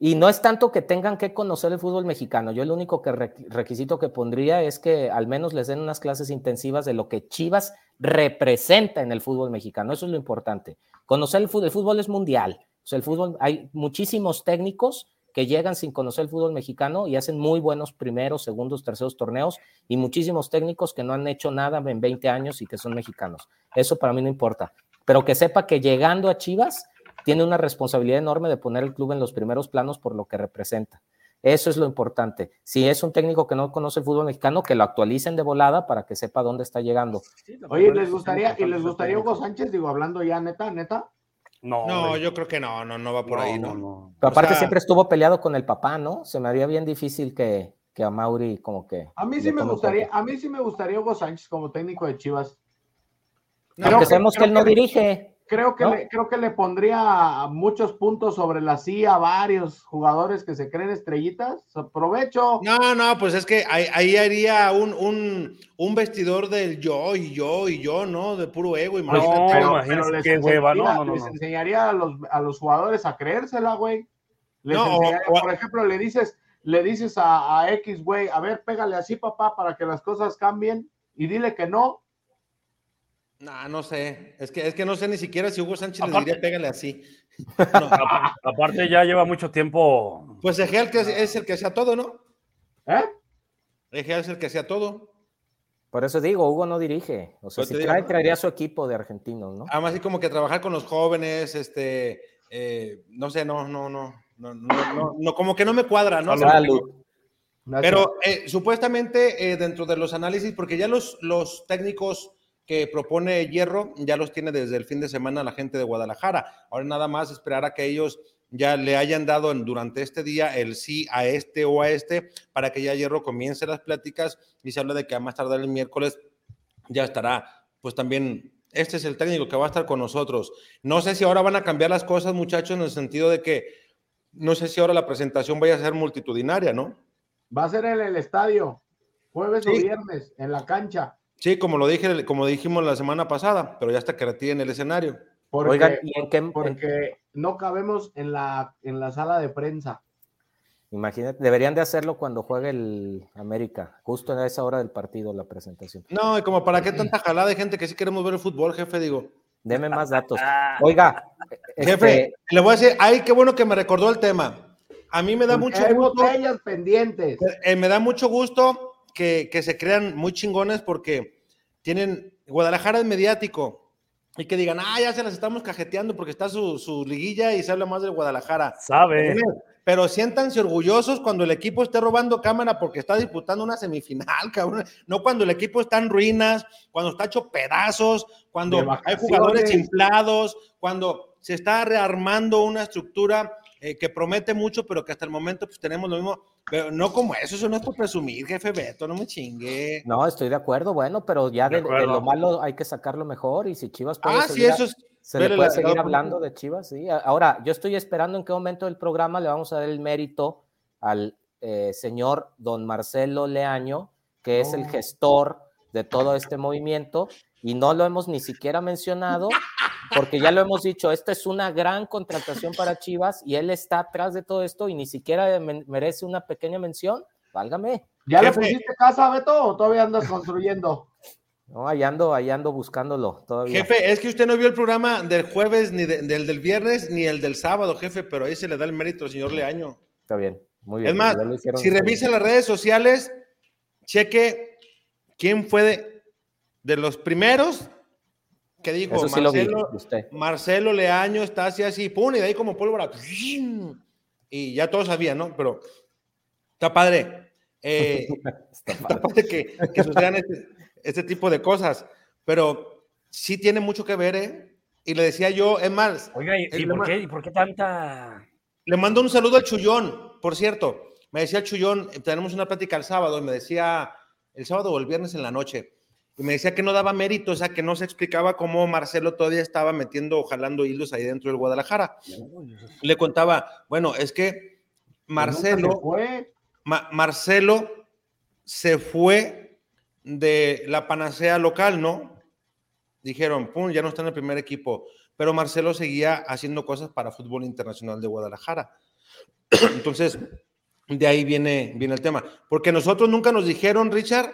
Y no es tanto que tengan que conocer el fútbol mexicano. Yo el único que requ- requisito que pondría es que al menos les den unas clases intensivas de lo que Chivas representa en el fútbol mexicano. Eso es lo importante. Conocer el fútbol, es mundial. El fútbol, hay muchísimos técnicos que llegan sin conocer el fútbol mexicano y hacen muy buenos primeros, segundos, terceros torneos y muchísimos técnicos que no han hecho nada en 20 años y que son mexicanos. Eso para mí no importa. Pero que sepa que llegando a Chivas tiene una responsabilidad enorme de poner el club en los primeros planos por lo que representa. Eso es lo importante. Si es un técnico que no conoce el fútbol mexicano, que lo actualicen de volada para que sepa dónde está llegando. Oye, ¿les gustaría, y les gustaría Hugo Sánchez, digo, hablando ya neta, neta? No, No, yo creo que no, no, no va por ahí, ¿no? Pero O aparte sea- siempre estuvo peleado con el papá, ¿no? Se me haría bien difícil que, que a Mauri como que... A mí sí me gustaría, a mí sí me gustaría Hugo Sánchez como técnico de Chivas. No, Aunque que- sabemos que él no que- dirige. Creo que, ¿No? le, creo que le pondría muchos puntos sobre la silla a varios jugadores que se creen estrellitas. Aprovecho. No, no, pues es que ahí, ahí haría un, un, un vestidor del yo y yo y yo, ¿no? De puro ego. No, imagínate. pero, imagínate pero qué hueva, no, enseñaría, no, no, les no. enseñaría a los, a los jugadores a creérsela, güey. Les No, o- por ejemplo, le dices, le dices a, a X, güey, a ver, pégale así, papá, para que las cosas cambien, y dile que no. No, no sé. Es que, es que no sé ni siquiera si Hugo Sánchez le diría pégale así. No. Aparte ya lleva mucho tiempo. Pues Egea que es el que hacía todo, ¿no? ¿Eh? Egea es el que hacía todo. Por eso digo, Hugo no dirige. O sea, Pues si traería a su equipo de argentinos, ¿no? Además, así como que trabajar con los jóvenes, este, eh, no sé, no, no, no, no, no, no, no, como que no me cuadra, ¿no? Salud. Pero eh, supuestamente eh, dentro de los análisis, porque ya los, los técnicos que propone Hierro ya los tiene desde el fin de semana la gente de Guadalajara. Ahora nada más esperar a que ellos ya le hayan dado en- durante este día el sí a este o a este para que ya Hierro comience las pláticas y se habla de que a más tardar el miércoles ya estará, pues también este es el técnico que va a estar con nosotros. No sé si ahora van a cambiar las cosas, muchachos, en el sentido de que no sé si ahora la presentación vaya a ser multitudinaria, ¿no? Va a ser en el estadio, jueves o viernes, en la cancha. Sí, como lo dije, como dijimos la semana pasada, pero ya hasta que retiren el escenario. Porque, Oigan, ¿y en qué? en- porque no cabemos en la, en la sala de prensa. imagínate, deberían de hacerlo cuando juegue el América, justo a esa hora del partido, la presentación. No, y como para qué tanta jalada de gente que sí queremos ver el fútbol, jefe, digo. Deme más datos. Oiga, Jefe, este, le voy a decir, ay, qué bueno que me recordó el tema. A mí me da Porque mucho hay gusto, botellas pendientes. eh, me da mucho gusto que, que se crean muy chingones porque tienen, Guadalajara es mediático y que digan, ah, ya se las estamos cajeteando porque está su, su liguilla y se habla más del Guadalajara. Sabe. Pero siéntanse orgullosos cuando el equipo esté robando cámara porque está disputando una semifinal, [laughs] cabrón. No cuando el equipo está en ruinas, cuando está hecho pedazos, cuando hay jugadores inflados, cuando se está rearmando una estructura eh, que promete mucho, pero que hasta el momento pues tenemos lo mismo. Pero no como eso, eso no es por presumir, jefe Beto, no me chingue. no, estoy de acuerdo, bueno, pero ya De de, de acuerdo. lo malo hay que sacar lo mejor y si Chivas puede Ah, sí, seguir a- eso es. Se le puede la- seguir la- hablando de Chivas, sí. Ahora, yo estoy esperando en qué momento del programa le vamos a dar el mérito al eh, señor don Marcelo Leaño, que es el No. gestor de todo este movimiento, y no lo hemos ni siquiera mencionado, porque ya lo hemos dicho, esta es una gran contratación para Chivas y él está atrás de todo esto y ni siquiera me- merece una pequeña mención. Válgame. ¿Ya le pusiste casa, Beto, o todavía andas construyendo? No, ahí ando, ahí ando buscándolo todavía. Jefe, es que usted no vio el programa del jueves, ni de- del del viernes, ni el del sábado, jefe, pero ahí se le da el mérito al señor Leaño. Está bien, muy bien. Es más, si revisa las redes sociales, cheque quién fue de, de los primeros que dijo Eso sí lo vi, Marcelo. Marcelo Leaño está así, así, pum, y de ahí como pólvora. Y ya todos sabían, ¿no? Pero está padre. Eh, [laughs] Está [laughs] está padre. que, que sucedan este, este tipo de cosas. Pero sí tiene mucho que ver, ¿eh? Y le decía yo, es más, Oiga, ¿y, y por qué, y por qué tanta? le mando un saludo al Chullón, por cierto. Me decía el Chullón, eh, tenemos una plática el sábado, y me decía, el sábado o el viernes en la noche, y me decía que no daba mérito, o sea, que no se explicaba cómo Marcelo todavía estaba metiendo o jalando hilos ahí dentro del Guadalajara. Le contaba, bueno, es que se Marcelo, fue. Ma- Marcelo se fue de la panacea local, ¿no? Dijeron, pum, ya no está en el primer equipo, pero Marcelo seguía haciendo cosas para fútbol internacional de Guadalajara. [clears throat] Entonces, de ahí viene, viene el tema. Porque nosotros nunca nos dijeron, Richard,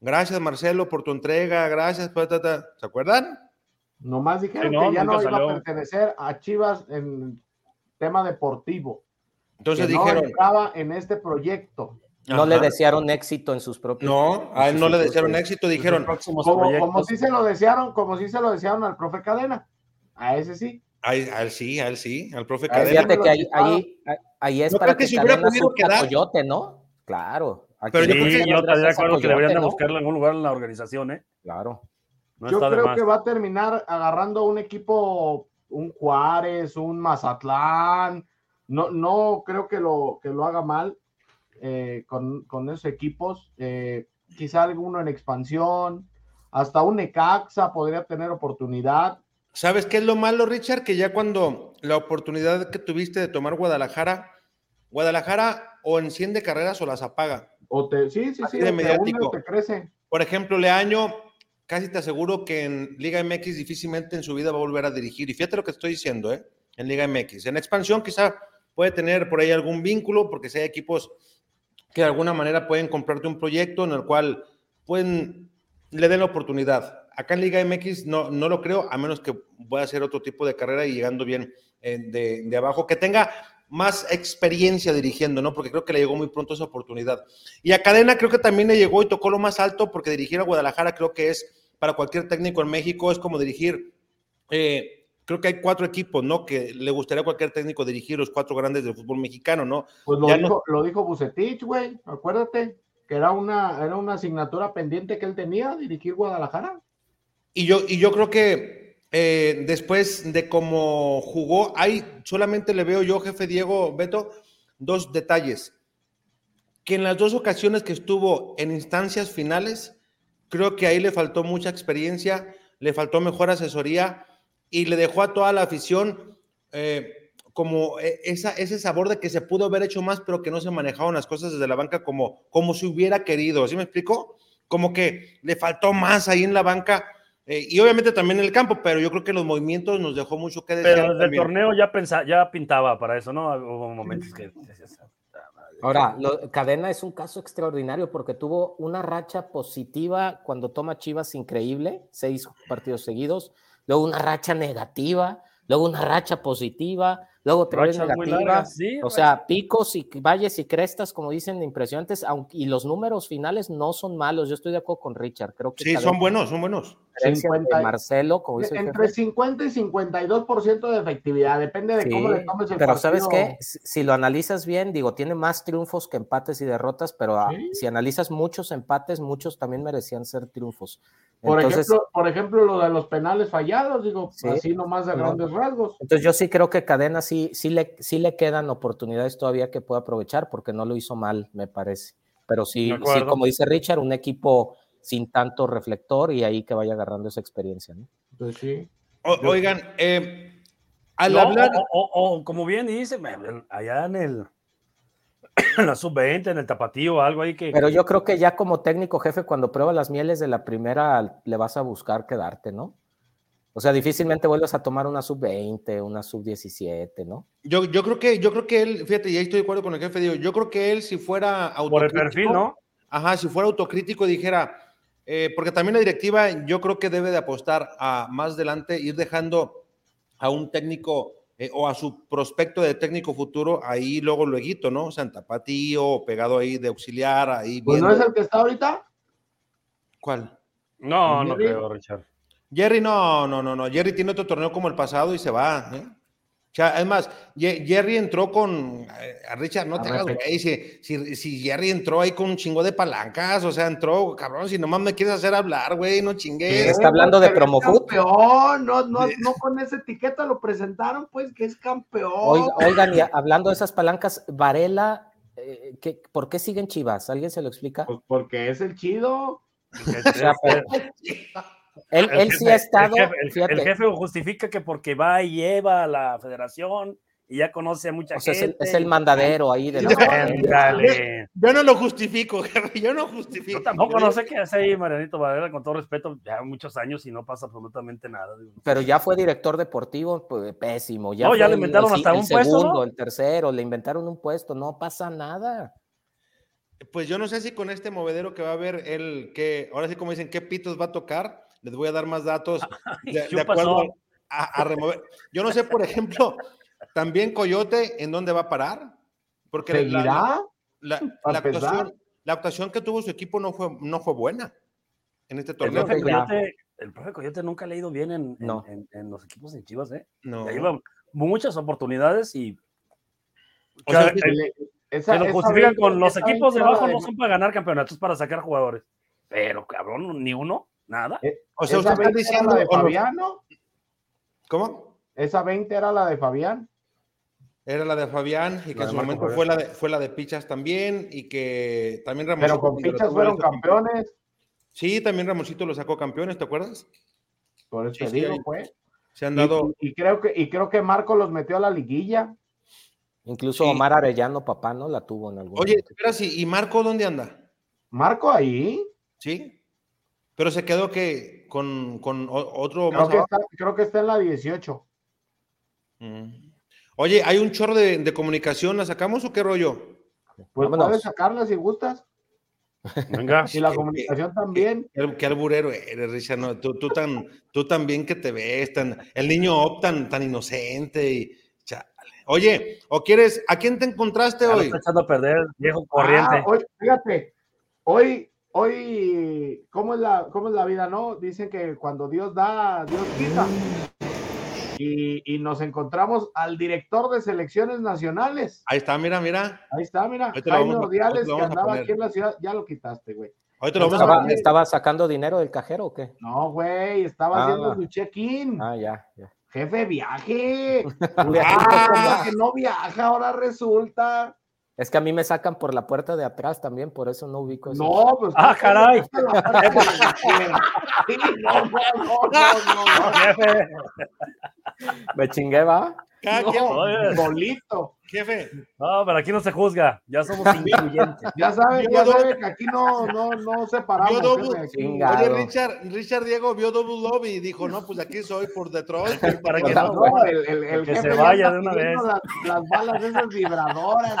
gracias Marcelo por tu entrega, gracias, pa, ta, ta". ¿se acuerdan? Nomás dijeron Sí, no, que ya no iba a pertenecer a Chivas en tema deportivo. Entonces que no dijeron, entraba en este proyecto. No le desearon éxito en sus propios. No, a él no le desearon éxito, dijeron, próximos Como, como si se lo desearon, como si se lo desearon al profe Cadena. A ese sí. a él, a él sí, a él sí, al profe Cadena. Fíjate que ahí, ahí, ahí es Yo para que que se hubiera podido quedar. Coyote, ¿no? Claro. Aquí Pero yo creo que yo estaría de acuerdo que deberían de ¿no? buscarlo en algún lugar en la organización, ¿eh? Claro. No Yo creo que va a terminar agarrando un equipo, un Juárez, un Mazatlán. No, no creo que lo, que lo haga mal eh, con, con esos equipos. Eh, quizá alguno en expansión. Hasta un Necaxa podría tener oportunidad. ¿Sabes qué es lo malo, Richard? Que ya cuando la oportunidad que tuviste de tomar Guadalajara, Guadalajara o enciende carreras o las apaga. O te, sí, sí, sí, de te mediático. crece. Por ejemplo, Leaño, casi te aseguro que en Liga MX difícilmente en su vida va a volver a dirigir. Y fíjate lo que estoy diciendo, ¿eh? En Liga MX. En expansión quizá puede tener por ahí algún vínculo, porque si hay equipos que de alguna manera pueden comprarte un proyecto en el cual pueden, le den la oportunidad. Acá en Liga MX no, no lo creo, a menos que pueda hacer otro tipo de carrera y llegando bien eh, de, de abajo, que tenga más experiencia dirigiendo, ¿no? Porque creo que le llegó muy pronto esa oportunidad. Y a Cadena creo que también le llegó y tocó lo más alto, porque dirigir a Guadalajara creo que es, para cualquier técnico en México, es como dirigir, eh, creo que hay cuatro equipos, ¿no? Que le gustaría a cualquier técnico dirigir los cuatro grandes del fútbol mexicano, ¿no? Pues lo Ya dijo, lo dijo Bucetich, güey. Acuérdate que era una, era una asignatura pendiente que él tenía, dirigir Guadalajara. Y yo, y yo creo que eh, después de cómo jugó, ahí solamente le veo yo, jefe Diego Beto, dos detalles. Que en las dos ocasiones que estuvo en instancias finales, creo que ahí le faltó mucha experiencia, le faltó mejor asesoría y le dejó a toda la afición eh, como esa, ese sabor de que se pudo haber hecho más, pero que no se manejaban las cosas desde la banca como, como se hubiera querido. ¿Sí me explico? Como que le faltó más ahí en la banca eh, y obviamente también en el campo, pero yo creo que los movimientos nos dejó mucho que decir. Pero desde el torneo ya, pensa, ya pintaba para eso, ¿no? Hubo momentos que... Ahora, lo- Cadena es un caso extraordinario porque tuvo una racha positiva cuando toma Chivas increíble, seis partidos seguidos, luego una racha negativa, luego una racha positiva, luego otra vez muy negativa. largas, sí, o sea, picos y valles y crestas, como dicen, impresionantes, aunque, y los números finales no son malos. Yo estoy de acuerdo con Richard. Creo que Sí, Cadena, son buenos, son buenos. A diferencia de 50 Marcelo, como dice Entre jefe, 50 y 52% de efectividad, depende de Sí, cómo le tomes el pero partido. ¿sabes qué? Si lo analizas bien, digo, tiene más triunfos que empates y derrotas, pero ah, Sí. si analizas muchos empates, muchos también merecían ser triunfos. Por, Entonces, ejemplo, por ejemplo, lo de los penales fallados, digo, Sí. así nomás de No. grandes rasgos. entonces yo sí creo que Cadena sí, sí, le, sí le quedan oportunidades todavía que pueda aprovechar porque no lo hizo mal, me parece. Pero sí, sí, como dice Richard, un equipo sin tanto reflector y ahí que vaya agarrando esa experiencia. ¿no? Pues sí. O- oigan, eh, al No, hablar... o, o- o- como bien dice, allá en el [clears throat] en la sub-20, en el tapatío, algo ahí que... Pero yo creo que ya como técnico jefe, cuando prueba las mieles de la primera, le vas a buscar quedarte, ¿no? O sea, difícilmente vuelves a tomar una sub-20, una sub-17, ¿no? Yo, yo creo que, yo creo que él, fíjate, y ahí estoy de acuerdo con el jefe, digo, yo creo que él si fuera por el autocrítico, perfil, ¿no? Ajá, si fuera autocrítico dijera, eh, porque también la directiva yo creo que debe de apostar a más adelante, ir dejando a un técnico eh, o a su prospecto de técnico futuro ahí luego luego, ¿no? Santa Patío, pegado ahí de auxiliar, ahí Pues no es el que está ahorita. ¿Cuál? No, no Jerry. creo, Richard. Jerry, no, no, no, no. Jerry tiene otro torneo como el pasado y se va. ¿eh? O sea, además, Jerry entró con. eh, A Richard, no A te hagas, güey. Si, si, si Jerry entró ahí con un chingo de palancas, o sea, entró, cabrón, si nomás me quieres hacer hablar, güey, no chingues. Está hablando de es Promofoot. Campeón, no, no, no con esa etiqueta lo presentaron, pues que es campeón. Oiga- Oigan, y hablando de esas palancas, Varela, eh, ¿qué- ¿por qué siguen Chivas? ¿Alguien se lo explica? Pues porque es el chido. [laughs] O sea, pero- [laughs] él, El él sí ha estado, El jefe, el- fíjate, el jefe justifica que porque va y lleva a la federación y ya conoce a mucha O sea, es el, gente. es el mandadero ahí de la Ándale. Yo no lo justifico, [laughs] jefe, yo no justifico. Yo tampoco no sé qué hace ahí Marianito Valera, con todo respeto, ya muchos años y no pasa absolutamente nada. Pero ya fue director deportivo, pues, pésimo. Ya No, ya le inventaron el, hasta el un puesto, segundo, ¿no? el tercero, le inventaron un puesto, no pasa nada. Pues yo no sé si con este movedero que va a haber, el que, ahora sí como dicen, qué pitos va a tocar, les voy a dar más datos [laughs] de, de ¿qué acuerdo a, a remover. Yo no sé, por ejemplo, también Coyote, ¿en dónde va a parar? Porque la- ¿Seguirá? la, la, Para actuación, la actuación que tuvo su equipo no fue, no fue buena en este El torneo. Creo profe. Coyote, el profe Coyote nunca le ha ido bien en, en- No. en- en los equipos en Chivas, ¿eh? No. Lleva muchas oportunidades y. O sea, el- El- esa- que lo justifican con los equipos de abajo, la no son para ganar campeonatos, es para sacar jugadores. Pero, cabrón, ni uno, nada. o sea, usted está 20 era diciendo. la de Fabián, ¿no? ¿Cómo? Esa 20 era la de Fabián. Era la de Fabián y que La en su momento Fabián. fue la, de, fue la de Pichas también y que también Pero Ramosito con tuvo, fueron campeones. Sí, también Ramosito lo sacó campeones, ¿te acuerdas? Por eso Sí, te digo, pues. Se han dado. y creo que, y creo que Marco los metió a la liguilla. Incluso Sí. Omar Arellano, papá, ¿no? La tuvo en algún Oye, momento. espera, sí, ¿y Marco dónde anda? Marco ahí. ¿Sí? Pero se quedó que con, con otro Creo más que, está, creo que está en la 18. Mm. Oye, hay un chorro de, de comunicación, ¿la sacamos o qué rollo? Pues Vámonos. puedes sacarla si gustas. Venga. Y la comunicación también. Qué, qué alburero eres, Richard. no, tú, tú, tan, tú tan bien que te ves, tan, el niño Op tan, tan inocente. Y, chale. Oye, ¿o quieres, a quién te encontraste hoy? está echando a perder, viejo corriente. Ah, hoy, fíjate, hoy, hoy, ¿cómo es, la, ¿cómo es la vida, no? Dicen que cuando Dios da, Dios quita. Y, y nos encontramos al director de selecciones nacionales. Ahí está, mira, mira. Ahí está, mira, Jaime Ordiales, que andaba aquí en la ciudad. Ya lo quitaste, güey. Ahorita lo vamos a ¿Estaba, estaba sacando dinero del cajero o qué? No, güey, estaba Ah. haciendo su check-in. Ah, ya, ya. Jefe, viaje. [laughs] Ah. que no viaja, ahora resulta. Es que a mí me sacan por la puerta de atrás también, por eso no ubico eso. No, pues. Ah, caray. [laughs] No, no, no, no, no. [laughs] Me chingué, va. Cada No, quien- Oye. bolito. jefe, no, pero aquí no se juzga, ya somos incluyentes. [laughs] Ya saben, Yo ya que aquí no, no, no separamos. Double-. Oye, Richard, Richard Diego vio Double Lobby y dijo, no, pues aquí soy por detrás. [laughs] para que No, no. el, el, el Que jefe se ya vaya de una vez. Las, las balas esas vibradoras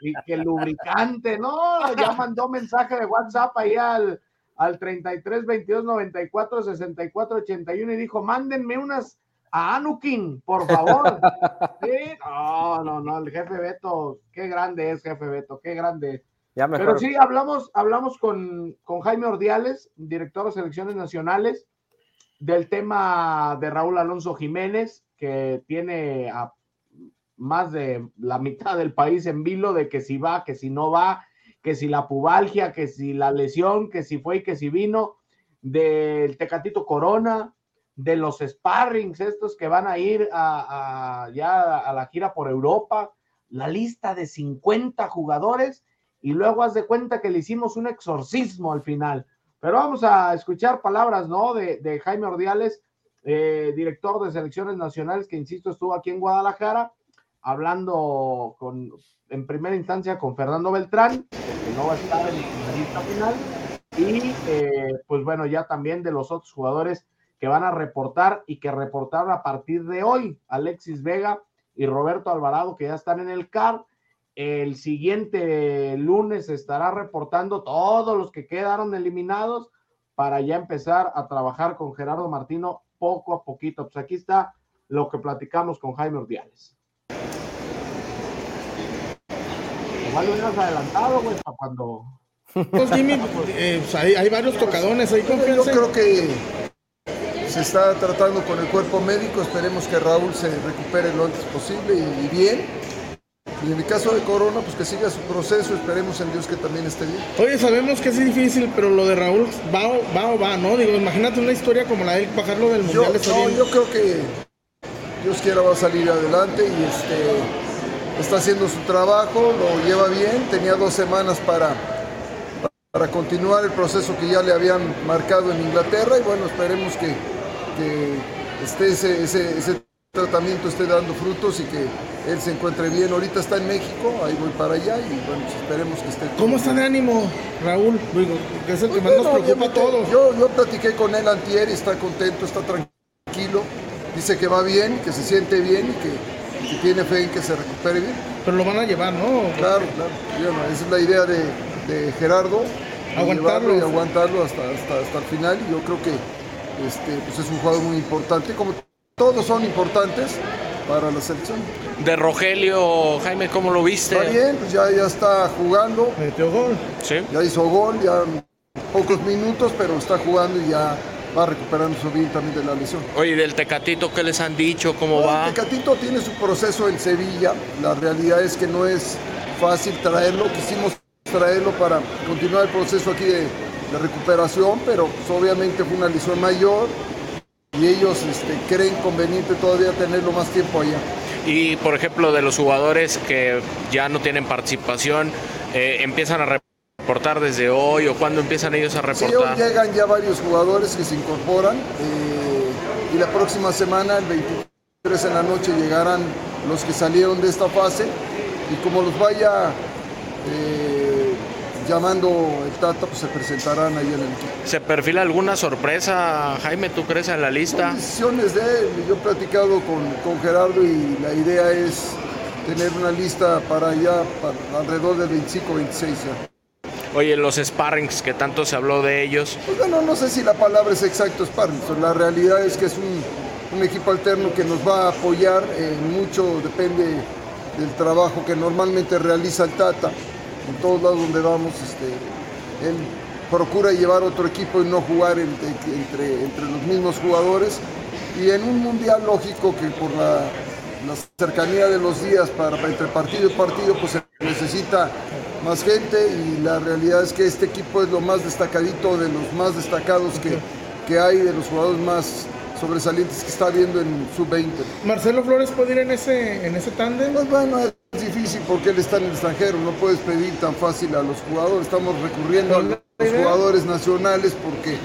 y, y que el lubricante, no, ya mandó mensaje de WhatsApp ahí al, al 33 22 94 64 81 y dijo, mándenme unas a Anukin, por favor. [laughs] Sí, no, no, no, el jefe Beto, qué grande es jefe Beto, qué grande es. Ya mejor. Pero sí, hablamos, hablamos con, con Jaime Ordiales, director de selecciones nacionales, del tema de Raúl Alonso Jiménez, que tiene a más de la mitad del país en vilo de que si va, que si no va, que si la pubalgia, que si la lesión, que si fue y que si vino, del Tecatito Corona, de los sparrings estos que van a ir a, ya a la gira por Europa, la lista de 50 jugadores y luego haz de cuenta que le hicimos un exorcismo al final. Pero vamos a escuchar palabras, ¿no? De, de Jaime Ordiales, eh, director de selecciones nacionales, que insisto, estuvo aquí en Guadalajara, hablando con, en primera instancia con Fernando Beltrán, que no va a estar en la lista final, y eh, pues bueno, ya también de los otros jugadores que van a reportar y que reportaron a partir de hoy, Alexis Vega y Roberto Alvarado, que ya están en el CAR. El siguiente lunes estará reportando todos los que quedaron eliminados para ya empezar a trabajar con Gerardo Martino poco a poquito. Pues aquí está lo que platicamos con Jaime Ordiales. Igual lo hubieras adelantado, güey, para cuando. Pues Jimmy, eh, pues, hay, hay varios tocadones, Yo confianza. creo que se está tratando con el cuerpo médico, esperemos que Raúl se recupere lo antes posible y, y bien. Y en el caso de Corona, pues que siga su proceso, esperemos en Dios que también esté bien. Oye, sabemos que es difícil, pero lo de Raúl va o va, o va ¿no? Digo, imagínate una historia como la de él, bajarlo del Yo, Mundial está no, yo creo que Dios quiera va a salir adelante y este, está haciendo su trabajo, lo lleva bien, tenía dos semanas para, para continuar el proceso que ya le habían marcado en Inglaterra y bueno, esperemos que, que esté ese, ese- ese tratamiento esté dando frutos y que él se encuentre bien. Ahorita está en México, ahí voy para allá y bueno, pues esperemos que esté. ¿Cómo está de ánimo, Raúl? Que es el que más Bueno, nos preocupa a todos. Yo, yo platiqué con él antier y está contento, está tranquilo. Dice que va bien, que se siente bien y que, y que tiene fe en que se recupere bien. Pero lo van a llevar, ¿no? Claro, claro. Bueno, esa es la idea de, de Gerardo. Aguantarlo. Y aguantarlo hasta, hasta, hasta el final. Y yo creo que este, pues es un jugador muy importante, como todos son importantes para la selección. De Rogelio, Jaime, ¿cómo lo viste? Está bien, pues ya, ya está jugando, Metió gol. Sí. ya hizo gol, ya pocos minutos, pero está jugando y ya va recuperando su bien también de la lesión. Oye, del Tecatito, ¿qué les han dicho? ¿Cómo va? Tecatito tiene su proceso en Sevilla. La realidad es que no es fácil traerlo. Quisimos traerlo para continuar el proceso aquí de, de recuperación, pero pues, obviamente fue una lesión mayor y ellos este, creen conveniente todavía tenerlo más tiempo allá. Y, por ejemplo, de los jugadores que ya no tienen participación, eh, empiezan a reportar desde hoy o cuándo empiezan ellos a Sí, reportar. llegan ya varios jugadores que se incorporan eh, y la próxima semana, el 23 en la noche, llegarán los que salieron de esta fase y como los vaya eh, llamando el Tata, pues se presentarán ahí en el equipo. ¿Se perfila alguna sorpresa, Jaime, tú crees, en la Son lista? decisiones de él. Yo he platicado con, con Gerardo y la idea es tener una lista para allá, para alrededor de 25 26 ya. Oye, los sparrings, que tanto se habló de ellos. Pues bueno, no sé si la palabra es exacto, sparring. pero La realidad es que es un, un equipo alterno que nos va a apoyar. eh, mucho depende del trabajo que normalmente realiza el Tata. En todos lados donde vamos, este, él procura llevar otro equipo y no jugar entre, entre, entre los mismos jugadores. Y en un mundial lógico que por la, la cercanía de los días para, entre partido y partido, pues se necesita más gente y la realidad es que este equipo es lo más destacadito de los más destacados que, que hay, de los jugadores más sobresalientes que está viendo en sub-20. Marcelo Flores puede ir en ese, en ese tándem. Pues bueno, porque él está en el extranjero, no puedes pedir tan fácil a los jugadores, estamos recurriendo a los jugadores nacionales porque,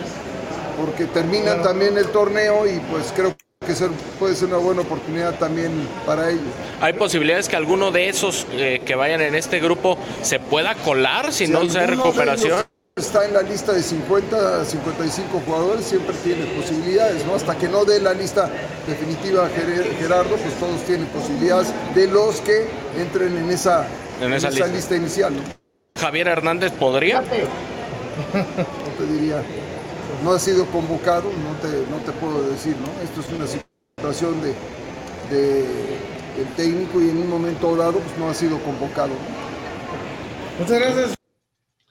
porque terminan también el torneo y pues creo que ser- puede ser una buena oportunidad también para ellos. ¿Hay posibilidades que alguno de esos eh, que vayan en este grupo se pueda colar si, no se recuperación? Está en la lista de 50 a 55 jugadores, siempre tiene posibilidades, ¿no? Hasta que no dé la lista definitiva Ger- Gerardo, pues todos tienen posibilidades de los que entren en esa, En esa lista. inicial, ¿no? Javier Hernández podría. No [laughs] te diría, no ha sido convocado, no te, no te puedo decir, ¿no? Esto es una situación de, de- del técnico y en un momento dado pues no ha sido convocado. ¿no? Muchas gracias.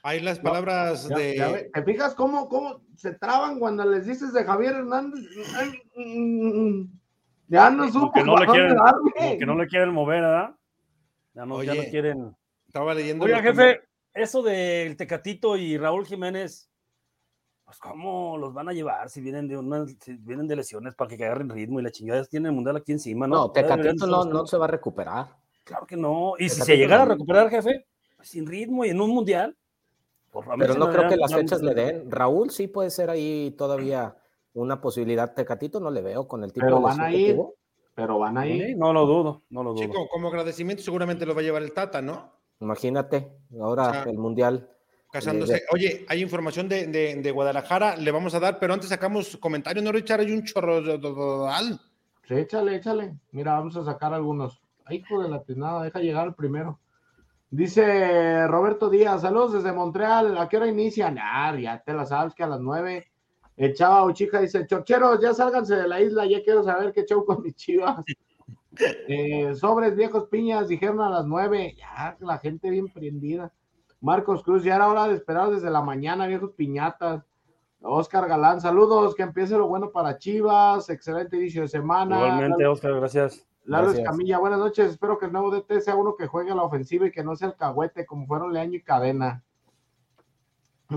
Hay las palabras ya- de. ya ¿Te fijas cómo, cómo se traban cuando les dices de Javier Hernández? Ay, Ya no supo Como que no le quieren, como que no le quieren mover, ¿verdad? Ya no, ya no quieren. Estaba leyendo. Oiga, jefe, eso del Tecatito y Raúl Jiménez, pues cómo los van a llevar si vienen de una, si vienen de lesiones para que agarren ritmo y la chingada tienen el mundial aquí encima, ¿no? No, Tecatito no, no se va a recuperar. Claro que no. Y si se llegara a recuperar, jefe, pues, sin ritmo y en un mundial, Pero se no creo que las fechas le den. Raúl sí puede ser ahí todavía una posibilidad. Tecatito no le veo con el tipo Pero de van a ir. Pero van a ir. no lo dudo, no lo dudo. Chico, como agradecimiento seguramente lo va a llevar el Tata, ¿no? Imagínate, ahora O sea, el mundial. Casándose. Oye, hay información de, de- de Guadalajara, le vamos a dar, pero antes sacamos comentarios, ¿no, Richard? Hay un chorro de- de- de- Sí, échale, échale. Mira, vamos a sacar algunos. Ay, hijo de la tiznada, deja llegar el primero. Dice Roberto Díaz, saludos desde Montreal. ¿A qué hora inician? Ah, ya te la sabes que a las nueve. El chava Uchica dice, chorcheros, ya sálganse de la isla, ya quiero saber qué show con mis chivas. [laughs] Eh, sobres viejos piñas, dijeron a las nueve. Ya, la gente bien prendida. Marcos Cruz, ya era hora de esperar desde la mañana, viejos piñatas. Oscar Galán, saludos, que empiece lo bueno para Chivas, excelente inicio de semana. Igualmente, Oscar, gracias. Lalo Gracias. Escamilla, buenas noches. Espero que el nuevo DT sea uno que juegue a la ofensiva y que no sea el cagüete como fueron Leaño y Cadena.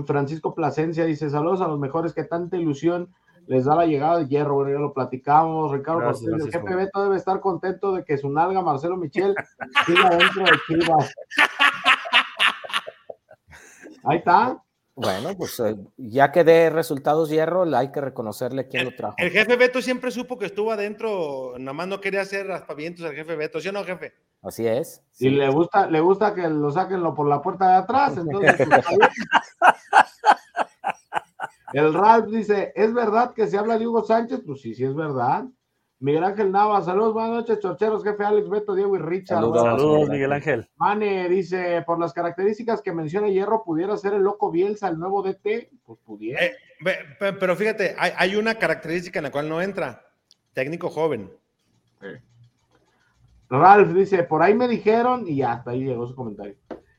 Francisco Plasencia dice: Saludos a los mejores que tanta ilusión les da la llegada de hierro. Bueno, ya lo platicamos. Ricardo Gracias, Cortés, el gracias, jefe Beto debe estar contento de que su nalga Marcelo Michel siga dentro de Chivas. [laughs] Ahí está. Bueno, pues eh, ya que dé resultados hierro, hay que reconocerle quién lo trajo. El jefe Beto siempre supo que estuvo adentro, nada más no quería hacer raspavientos al jefe Beto, ¿sí o no, jefe? Así es. Y le gusta, le gusta que lo saquen por la puerta de atrás, entonces. pues, [laughs] el Ralph dice: ¿Es verdad que se habla de Hugo Sánchez? Pues sí, sí es verdad. Miguel Ángel Nava, saludos, buenas noches, chorcheros, jefe Alex, Beto, Diego y Richard. Saludos. Saludos, Miguel Ángel. Mane dice, por las características que menciona Hierro, ¿pudiera ser el loco Bielsa el nuevo DT? Pues pudiera. Eh, pero fíjate, hay, hay una característica en la cual no entra. Técnico joven. Ralph dice, por ahí me dijeron, y ya, hasta ahí llegó su comentario.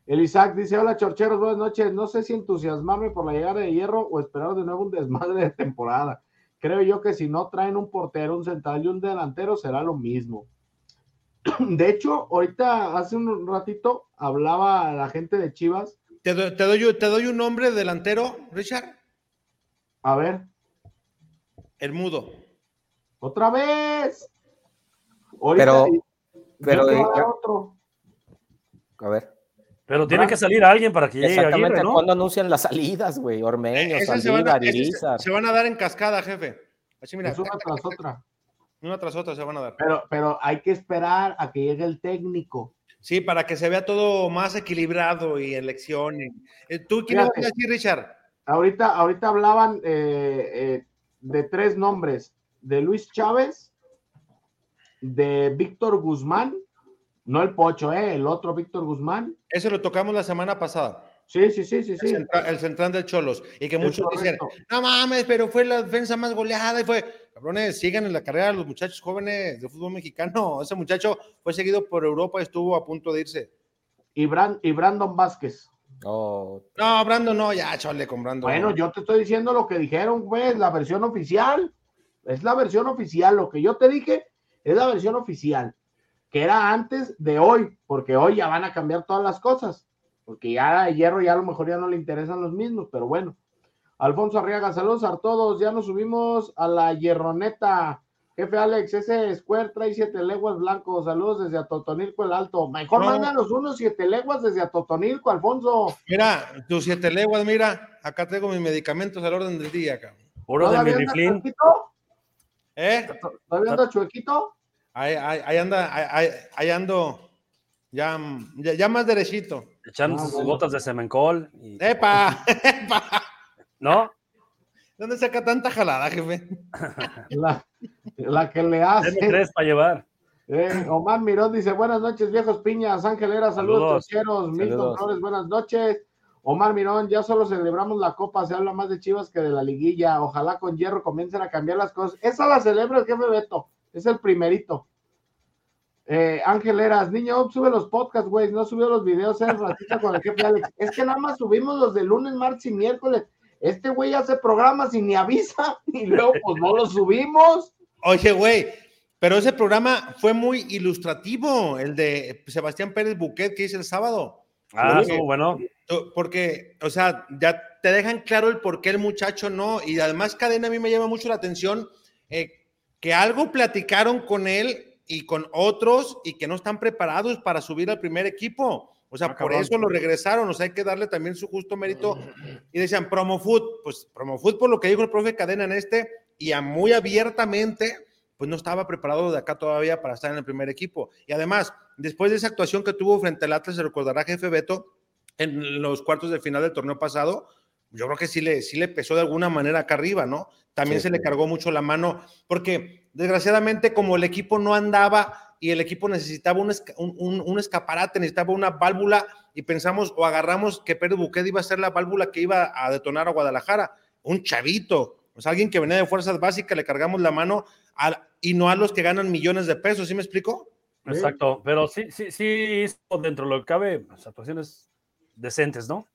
El Isaac dice, hola chorcheros, buenas noches. No sé si entusiasmarme por la llegada de Hierro o esperar de nuevo un desmadre de temporada. Creo yo que si no traen un portero, un central y un delantero, será lo mismo. [clears throat] De hecho, ahorita, hace un ratito, hablaba la gente de Chivas. ¿Te, do- te doy, te doy un nombre delantero, Richard? A ver, El mudo. otra vez. Ahorita, Pero- pero, a eh, otro. A ver. Pero tiene que salir alguien para que llegue Exactamente, Aguirre, ¿no? cuando anuncian las salidas, güey? Ormeño, Ese se, van a, Saldívar, Irizar. se van a dar en cascada, jefe. Así, mira. Es una tras otra. Una tras otra se van a dar. Pero, pero hay que esperar a que llegue el técnico. Sí, para que se vea todo más equilibrado y elecciones. Eh, ¿Tú quién ibas a decir, Richard? Ahorita, ahorita hablaban eh, eh, de tres nombres: de Luis Chávez, de Víctor Guzmán, no el Pocho, eh, el otro Víctor Guzmán. Ese lo tocamos la semana pasada. Sí, sí, sí, sí, El, sí. central, el central del Cholos. Y que muchos dicen, no mames, pero fue la defensa más goleada y fue. Cabrones, sigan en la carrera los muchachos jóvenes de fútbol mexicano. [laughs] Ese muchacho fue seguido por Europa y estuvo a punto de irse. Y, Bran- y Brandon Vázquez. Oh, No, Brando no, ya, chale con Brando. Bueno, yo te estoy diciendo lo que dijeron, güey, la versión oficial. Es la versión oficial. Lo que yo te dije es la versión oficial, que era antes de hoy, porque hoy ya van a cambiar todas las cosas, porque ya el hierro ya a lo mejor ya no le interesan los mismos, pero bueno. Alfonso Arriaga, saludos a todos. Ya nos subimos a la hierroneta. Jefe Alex, ese Square trae siete leguas blancos. Saludos desde Atotonilco el Alto. Mejor No. mándanos unos siete leguas desde Atotonilco, Alfonso. Mira, tus siete leguas, mira, acá tengo mis medicamentos al orden del día, cabrón. Puro de ¿Todavía anda Miriflín. chuequito? ¿Eh? ¿Todavía anda chuequito? Ahí, ahí- ahí anda, ahí, ando, ya, ya, ya más derechito. Echando Ah, sus bueno. gotas de semencol. y- ¡Epa! [laughs] ¡Epa! ¿No? ¿Dónde saca tanta jalada, jefe? La, la que le Deme hace. tres para llevar. Eh, Omar Mirón dice: Buenas noches, viejos piñas. Ángelera, saludos, Saludos. trocheros. Milton. Flores, buenas noches. Omar Mirón, ya solo celebramos la copa. Se habla más de chivas que de la liguilla. Ojalá con hierro comiencen a cambiar las cosas. Esa la celebra el jefe Beto. Es el primerito. Eh, Ángel Eras, niño, sube los podcasts, güey. No subió los videos en ratita con el jefe Alex. Es que nada más subimos los de lunes, martes y miércoles. Este güey hace programas y ni avisa. [laughs] Y luego, pues no los subimos. Oye, güey, pero ese programa fue muy ilustrativo, el de Sebastián Pérez Buquet que hice el sábado. Ah, Sí. bueno. Porque, o sea, ya te dejan claro el por qué el muchacho no. Y además, Cadena, a mí me llama mucho la atención eh, que algo platicaron con él y con otros y que no están preparados para subir al primer equipo. O sea, Ah, por eso lo regresaron. O sea, hay que darle también su justo mérito. [clears throat] Y decían, Promo Food, pues Promo Food, por lo que dijo el profe Cadena en este, y a muy abiertamente, pues no estaba preparado de acá todavía para estar en el primer equipo. Y además, después de esa actuación que tuvo frente al Atlas, se recordará jefe Beto, en los cuartos de final del torneo pasado, yo creo que sí le, sí le pesó de alguna manera acá arriba, ¿no? También Sí, se le cargó mucho la mano, porque desgraciadamente como el equipo no andaba y el equipo necesitaba un, un- escaparate, necesitaba una válvula y pensamos o agarramos que Pérez Buquet iba a ser la válvula que iba a detonar a Guadalajara, un chavito, sea, alguien que venía de fuerzas básicas, le cargamos la mano a- y no a los que ganan millones de pesos, ¿sí me explico? Exacto. Pero sí, sí, sí dentro de lo que cabe, pues, actuaciones decentes, ¿no?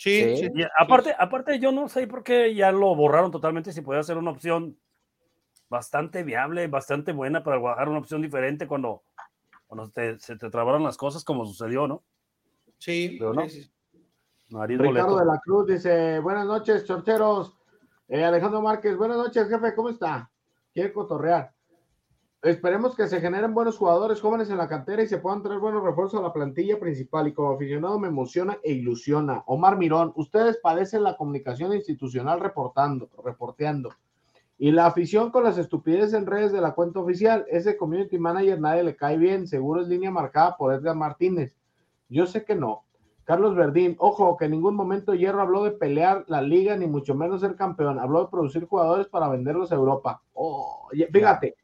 Sí, Sí. sí. Y aparte, aparte, yo no sé por qué ya lo borraron totalmente, si podía ser una opción bastante viable, bastante buena para Guadalajara, una opción diferente cuando, cuando te- se te trabaron las cosas como sucedió, ¿no? Sí, Pero no. sí, Ricardo boleto. de la Cruz dice, buenas noches, chorcheros. Eh, Alejandro Márquez, buenas noches, jefe, ¿cómo está? Quiere cotorrear. Esperemos que se generen buenos jugadores jóvenes en la cantera y se puedan traer buenos refuerzos a la plantilla principal. Y como aficionado me emociona e ilusiona. Omar Mirón, ustedes padecen la comunicación institucional reportando, reporteando. Y la afición con las estupideces en redes de la cuenta oficial. Ese community manager nadie le cae bien. Seguro es línea marcada por Edgar Martínez. Yo sé que no. Carlos Verdín, ojo, que en ningún momento Hierro habló de pelear la liga, ni mucho menos ser campeón. Habló de producir jugadores para venderlos a Europa. Oh, fíjate,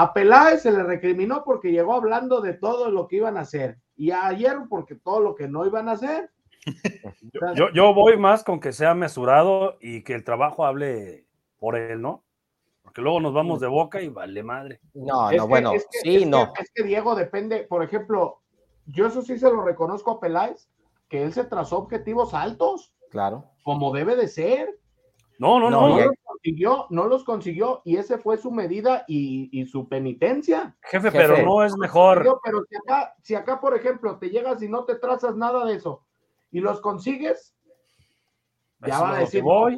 a Peláez se le recriminó porque llegó hablando de todo lo que iban a hacer. Y a Hierro porque todo lo que no iban a hacer. [laughs] yo, yo voy más con que sea mesurado y que el trabajo hable por él, ¿no? Porque luego nos vamos de boca y vale madre. No, no, bueno, sí, no. es que Diego depende, por ejemplo, yo eso sí se lo reconozco a Peláez, que él se trazó objetivos altos. Claro. Como debe de ser. No, no, no. No, los consiguió, no los consiguió y ese fue su medida y, su penitencia. Jefe, pero no es mejor. pero si acá, si acá, por ejemplo, te llegas y no te trazas nada de eso y los consigues, ya va a decir, voy.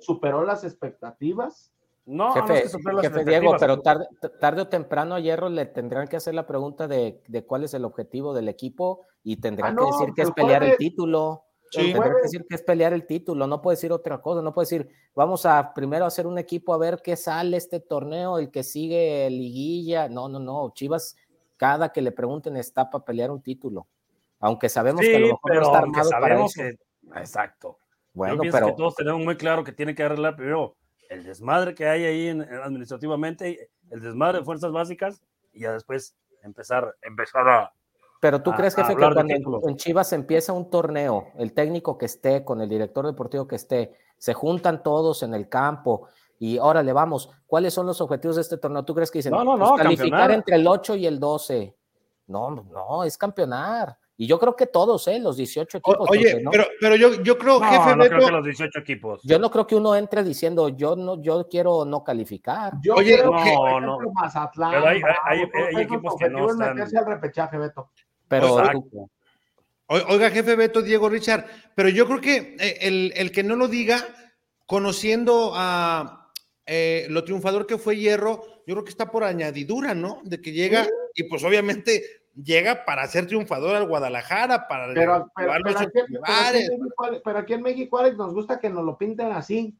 superó, las expectativas. No, jefe, jefe Diego, pero tarde, tarde, o temprano a Hierro le tendrán que hacer la pregunta de, de cuál es el objetivo del equipo y tendrán ah, que decir que es pelear el título. Sí. Que decir que es pelear el título, no puede decir otra cosa, no puede decir, vamos a primero hacer un equipo a ver qué sale este torneo, el que sigue liguilla. No, no, no, Chivas, cada que le pregunten está para pelear un título. Aunque sabemos que a lo mejor no está armado para eso. exacto. Bueno, pero que todos tenemos muy claro que tiene que arreglar primero el desmadre que hay ahí administrativamente, el desmadre de fuerzas básicas, y ya después empezar, empezar a. Pero tú crees, jefe, que cuando en Chivas empieza un torneo, el técnico que esté, con el director deportivo que esté, se juntan todos en el campo y órale, vamos, ¿cuáles son los objetivos de este torneo? ¿Tú crees que dicen no, no, pues no, calificar entre el 8 y el 12? No, no, es campeonar. Y yo creo que todos, ¿eh? Los 18 equipos. Oye, pero, pero yo, yo creo, no, jefe no creo que los 18 equipos. Yo no creo que uno entre diciendo, yo no, yo quiero no calificar. Yo Oye, creo no, que, no. Mazatlán, pero hay, hay, hay, equipos que no están... al repechaje, Beto. Pero Oiga, jefe Beto, Diego Richard, pero yo creo que eh, el, el que no lo diga, conociendo a eh, lo triunfador que fue Hierro, yo creo que está por añadidura, ¿no? De que llega y pues obviamente llega para ser triunfador al Guadalajara, para pero, pero, pero, aquí, en México, Alex, nos gusta que nos lo pinten así.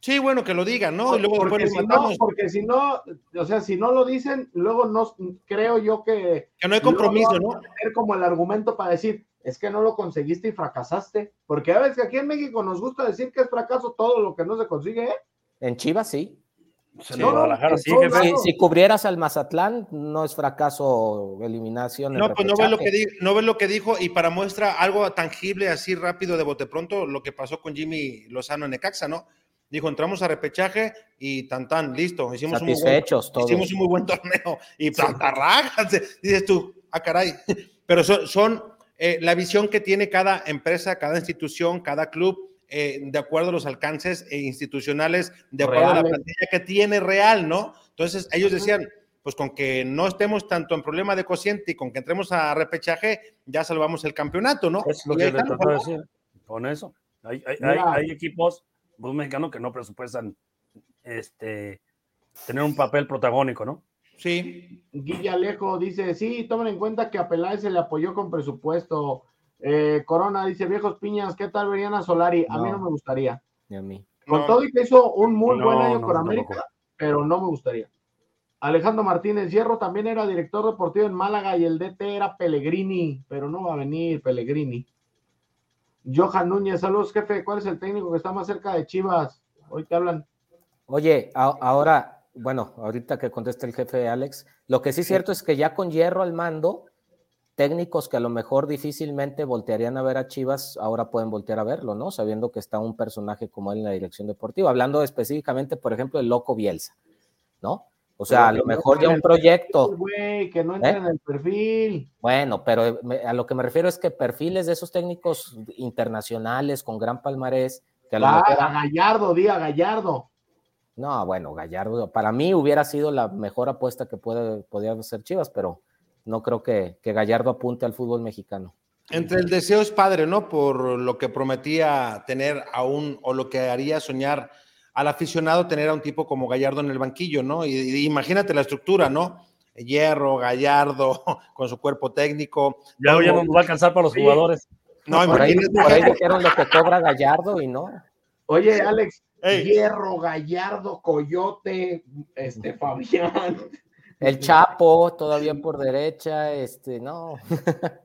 Sí, bueno, que lo digan, ¿no? Y luego porque, si no, porque si no, o sea, si no lo dicen, luego no creo yo que. Que no hay compromiso, ¿no? Tener como el argumento para decir, es que no lo conseguiste y fracasaste. Porque a veces aquí en México nos gusta decir que es fracaso todo lo que no se consigue, ¿eh? En Chivas sí. Pues si, cubrieras al Mazatlán, no es fracaso eliminación. No, pues no ves, lo que dijo, no ves lo que dijo y para muestra algo tangible, así rápido de bote pronto, lo que pasó con Jimmy Lozano en Necaxa, ¿no? Dijo, entramos a repechaje y tan tan, listo. Hicimos Satisfechos un muy buen, [laughs] Hicimos un muy buen torneo y sí. dices tú, ah, caray. [laughs] Pero son, son eh, la visión que tiene cada empresa, cada institución, cada club eh, de acuerdo a los alcances e institucionales, de acuerdo a la plantilla que tiene real, ¿no? Entonces ellos decían, pues con que no estemos tanto en problema de cociente y con que entremos a repechaje, ya salvamos el campeonato, ¿no? Es lo que le trató de decir. Con eso. Hay, hay, hay, equipos mexicanos que no presupuestan este, tener un papel protagónico, ¿no? Sí. Guilla Alejo dice, sí, tomen en cuenta que a Peláez se le apoyó con presupuesto. Eh, Corona dice, viejos piñas, ¿qué tal verían a Solari? A mí no me gustaría. Ni a mí. Con todo y que hizo un muy buen año con América, pero no me gustaría. Alejandro Martínez Hierro también era director deportivo en Málaga y el DT era Pellegrini, pero no va a venir Pellegrini. Johan Núñez, saludos jefe, ¿cuál es el técnico que está más cerca de Chivas? Hoy te hablan. Oye, ahora, bueno, ahorita que conteste el jefe Alex, lo que sí es cierto es que ya con Hierro al mando, técnicos que a lo mejor difícilmente voltearían a ver a Chivas, ahora pueden voltear a verlo, ¿no? Sabiendo que está un personaje como él en la dirección deportiva, hablando específicamente, por ejemplo, del loco Bielsa, ¿no? O sea, a lo mejor ya un proyecto. que no entra ¿eh? en el perfil. Bueno, pero a lo que me refiero es que perfiles de esos técnicos internacionales con gran palmarés. Que a, lo mejor... a Gallardo, diga Gallardo. No, bueno, Gallardo, para mí hubiera sido la mejor apuesta que puede, podía hacer Chivas, pero no creo que, Gallardo apunte al fútbol mexicano. Entre el deseo es padre, ¿no? Por lo que prometía tener aún o lo que haría soñar al aficionado tener a un tipo como Gallardo en el banquillo, ¿no? Y, y imagínate la estructura, ¿no? Hierro, Gallardo, [laughs] con su cuerpo técnico. Ya, ya no nos va a alcanzar para los Sí. jugadores. No, Por ahí, imagínate. por ahí dijeron lo que cobra Gallardo y no. Oye, Alex, Ey. Hierro, Gallardo, Coyote, este, Fabián, El Chapo todavía por derecha, este, no.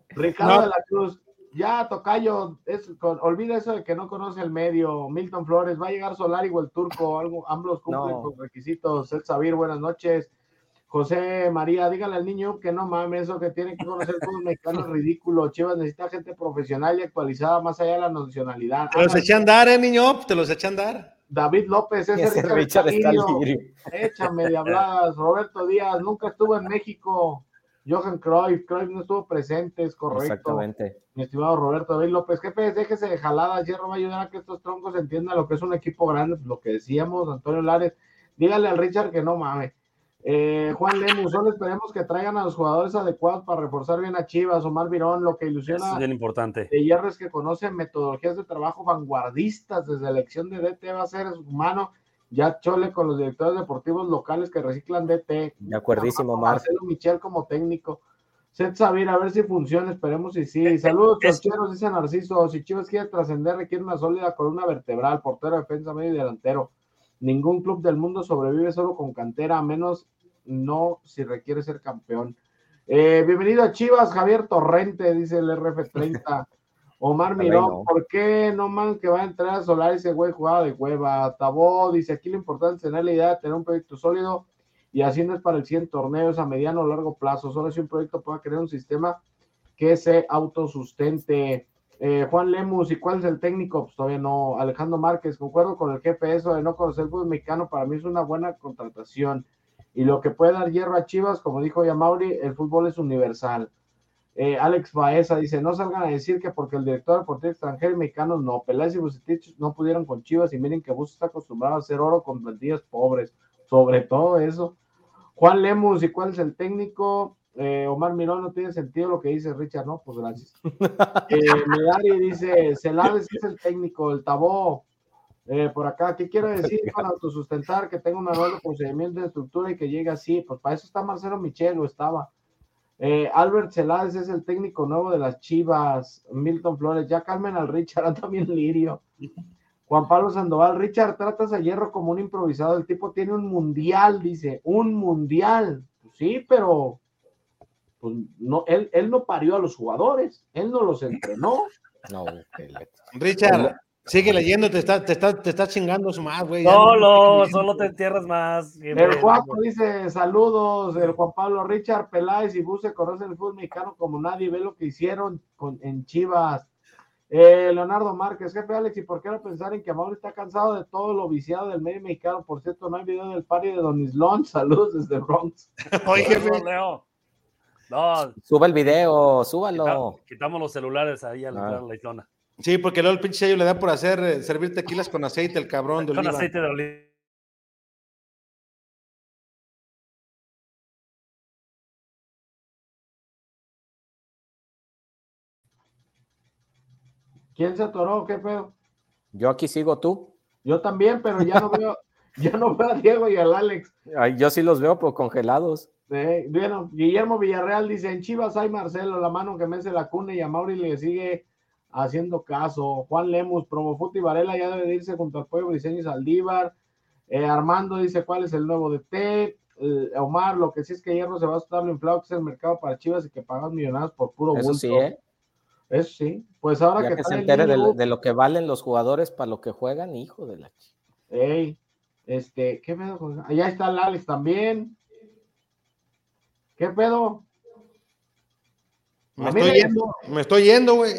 Ricardo No. de la Cruz. Ya, Tocayo, es, con- olvida eso de que no conoce el medio. Milton Flores, va a llegar Solari o el Turco, algo, ambos cumplen No. con requisitos. El Sabir, buenas noches. José María, dígale al niño que no mames, eso que tiene que conocer el fútbol mexicano es ridículo. Chivas necesita gente profesional y actualizada más allá de la nacionalidad. Te los eché a andar, ¿eh, niño? Te los eché a andar. David López, ese, Ese Richard, Richard está. Échame de habladas. Roberto Díaz, nunca estuvo en México. Johan Cruyff, Cruyff no estuvo presente, es correcto. Exactamente. Mi estimado Roberto David López, jefe, déjese de jaladas, Hierro va a ayudar a que estos troncos entiendan lo que es un equipo grande, lo que decíamos, Antonio Lares, dígale al Richard que no mame. Eh, Juan Lemus, solo esperemos que traigan a los jugadores adecuados para reforzar bien a Chivas, Omar Virón, lo que Eso ilusiona es bien importante. de Hierro es que conoce metodologías de trabajo vanguardistas desde elección de DT, va a ser humano, ya chole con los directores deportivos locales que reciclan DT, De acuerdísimo, Mar. Marcelo Michel como técnico. Seth Sabir, a ver si funciona, esperemos si sí. Saludos, es- chorcheros, dice Narciso. Si Chivas quiere trascender, requiere una sólida columna vertebral, portero, defensa, medio y delantero. Ningún club del mundo sobrevive solo con cantera, a menos no si requiere ser campeón. Eh, bienvenido a Chivas, Javier Torrente, dice el RF30. [laughs] Omar Mirón, no. ¿por qué no man que va a entrar a Solar ese güey jugaba de hueva? Tabó dice aquí lo importante es tener la idea de tener un proyecto sólido y así no es para el 100 torneos a mediano o largo plazo. Solo si un proyecto pueda crear un sistema que se autosustente. Eh, Juan Lemus, ¿y cuál es el técnico? Pues todavía no. Alejandro Márquez, concuerdo con el jefe, eso de no conocer el fútbol mexicano para mí es una buena contratación. Y lo que puede dar hierro a Chivas, como dijo ya Mauri, el fútbol es universal. Eh, Alex Baeza dice, no salgan a decir que porque el director deportivo extranjero y mexicano no, Peláez y Bucetich no pudieron con Chivas y miren que Bus está acostumbrado a hacer oro con plantillas pobres, sobre todo eso. Juan Lemus, ¿y cuál es el técnico? Eh, Omar Mirón, no tiene sentido lo que dice Richard, ¿no? Pues gracias. [laughs] Eh, Medari dice, Celades es el técnico, el Tabó. Eh, por acá, ¿qué quiere decir con autosustentar? Que tenga un de procedimiento de estructura y que llegue así. Pues para eso está Marcelo Michel, o estaba. Eh, Albert Celades es el técnico nuevo de las Chivas. Milton Flores, ya calmen al Richard, [laughs] anda bien lirio. Juan Pablo Sandoval, Richard, tratas a Hierro como un improvisado. El tipo tiene un mundial, dice, un mundial. Pues sí, pero pues, no, él, él no parió a los jugadores, él no los entrenó. No, Richard, sigue leyendo, te está, te está, te está chingando más, güey. Solo, no- solo te entierras más. El Juaco dice, saludos, el Juan Pablo Richard Peláez y Buse conocen el fútbol mexicano como nadie, ve lo que hicieron con, en Chivas. Eh, Leonardo Márquez, jefe Alex, ¿y por qué no pensar en que Amaury está cansado de todo lo viciado del medio mexicano? Por cierto, no hay video del party de Don Islón, [laughs] saludos desde Bronx. [laughs] Oye, Leo. No, Suba el video, súbalo. quita- quitamos los celulares ahí al Ah. a la islona. Sí, porque luego el pinche sello le da por hacer eh, servir tequilas con aceite, el cabrón de Con oliva. aceite de oliva. ¿Quién se atoró? ¿Qué pedo? Yo aquí sigo tú. Yo también, pero ya no veo, [laughs] ya no veo a Diego y al Alex. Ay, yo sí los veo pues, congelados. Eh, bueno, Guillermo Villarreal dice, en Chivas hay Marcelo, la mano que mece la cuna y a Mauri le sigue haciendo caso. Juan Lemus, Promofut y Varela ya debe de irse junto al pueblo Briseño y Saldívar. Eh, Armando dice, ¿cuál es el nuevo DT? Eh, Omar, lo que sí es que Hierro se va a estar inflado que es el mercado para Chivas y que pagan millonarios por puro Eso bulto. sí, ¿eh? Eso sí. Pues ahora Ya que, que se entere de, niño- de lo que valen los jugadores para lo que juegan, hijo de la Ey, este, ¿qué pedo? Allá está el Alex también. ¿Qué pedo? Me estoy yendo, me estoy yendo, güey.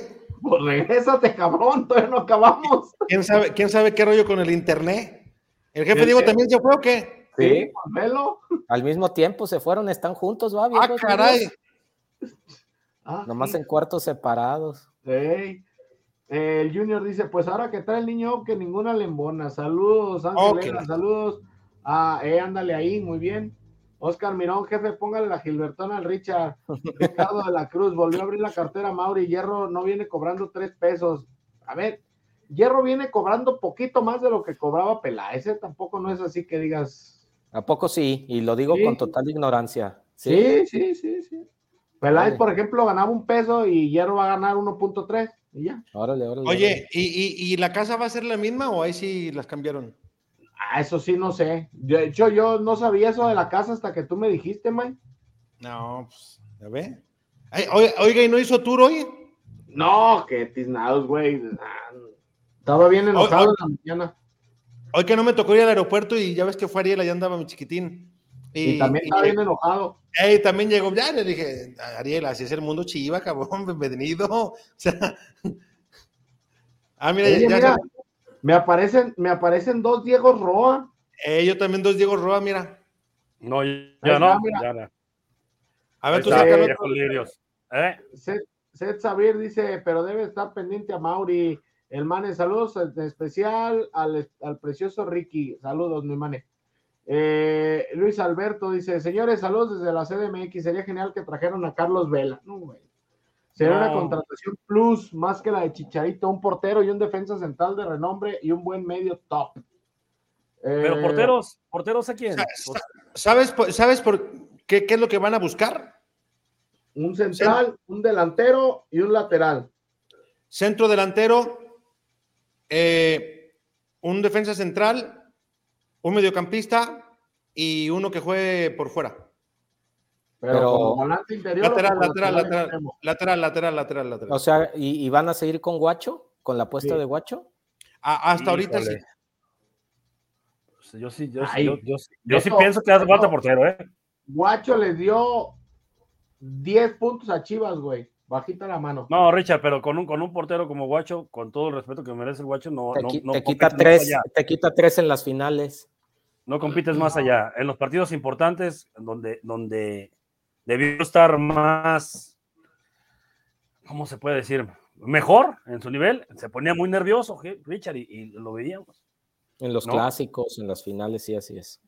Pues regrésate, cabrón, todavía no acabamos. ¿Quién sabe, ¿Quién sabe qué rollo con el internet? ¿El jefe ¿El Diego también se fue o qué? Sí, pues velo. Al mismo tiempo se fueron, están juntos, va Ah, caray. Ah, Nomás sí. en cuartos separados. El Junior dice, pues ahora que trae el niño, que ninguna lembona. Saludos, Ángel Ok. Lela, saludos. Ah, eh, ándale ahí, muy bien. Oscar Mirón, jefe, póngale la Gilbertona al Richard. Ricardo de la Cruz, volvió a abrir la cartera Mauri Hierro, no viene cobrando tres pesos. A ver, Hierro viene cobrando poquito más de lo que cobraba Peláez, ¿eh? tampoco no es así que digas. ¿A poco sí? Y lo digo Sí. con total ignorancia. Sí, sí, sí, sí. Peláez, por ejemplo, ganaba un peso y Hierro va a ganar 1.3 y ya. Órale, órale. Oye, ¿y, y, y la casa va a ser la misma o ahí sí las cambiaron? Ah, eso sí, no sé. De hecho, yo no sabía eso de la casa hasta que tú me dijiste, Mike. No, pues, ya ve. Ay, oiga, ¿y no hizo tour hoy? No, que tiznados, güey. Ah, Estaba bien enojado en la mañana. Hoy que no me tocó ir al aeropuerto y ya ves que fue Ariel, allá andaba mi chiquitín. Y, también estaba bien enojado. Ey, también llegó, ya le dije, Ariel, así es el mundo chiva, cabrón, [laughs] bienvenido. [laughs] O sea, [laughs] ah, mira, Oye, ya, ya- mira, me aparecen, me aparecen dos Diego Roa. Eh, yo también dos Diego Roa, mira. No, ya está, no. mira. Ya no. A ver, tú sácalo. ¿Eh? Seth, Seth Sabir dice, pero debe estar pendiente a Mauri. El Mane, saludos en especial al, al precioso Ricky. Saludos, mi Mane. Eh, Luis Alberto dice, señores, saludos desde la CDMX. Sería genial que trajeran a Carlos Vela. No, güey. Sería una contratación plus más que la de Chicharito, un portero y un defensa central de renombre y un buen medio top. Pero Eh, porteros, porteros a quién? Sa- sa- ¿Sabes, por- ¿sabes por qué, qué es lo que van a buscar? Un central, un delantero y un lateral. Centro delantero, eh, un defensa central, un mediocampista y uno que juegue por fuera. Pero, Pero- como volante interior. Lateral, lateral, lateral, lateral, lateral, lateral, lateral. O sea, ¿y, y van a seguir con Guacho? ¿Con la apuesta Sí. de Guacho? A- hasta ahorita sí. Pues Yo sí, yo, sí- Ay, yo, yo sí- yo sí pienso que hace falta portero, ¿eh? Guacho les dio 10 puntos a Chivas, güey. Bajita la mano. No, Richard, pero con un, con un portero como Guacho, con todo el respeto que merece el Guacho, no, Te, no, no te compites quita tres, allá. te quita tres en las finales. No compites más allá. En los partidos importantes, donde, donde debió estar más, ¿cómo se puede decir? Mejor en su nivel. Se ponía muy nervioso. Richard, y, y lo veíamos. En los No. clásicos, en las finales, sí, así es.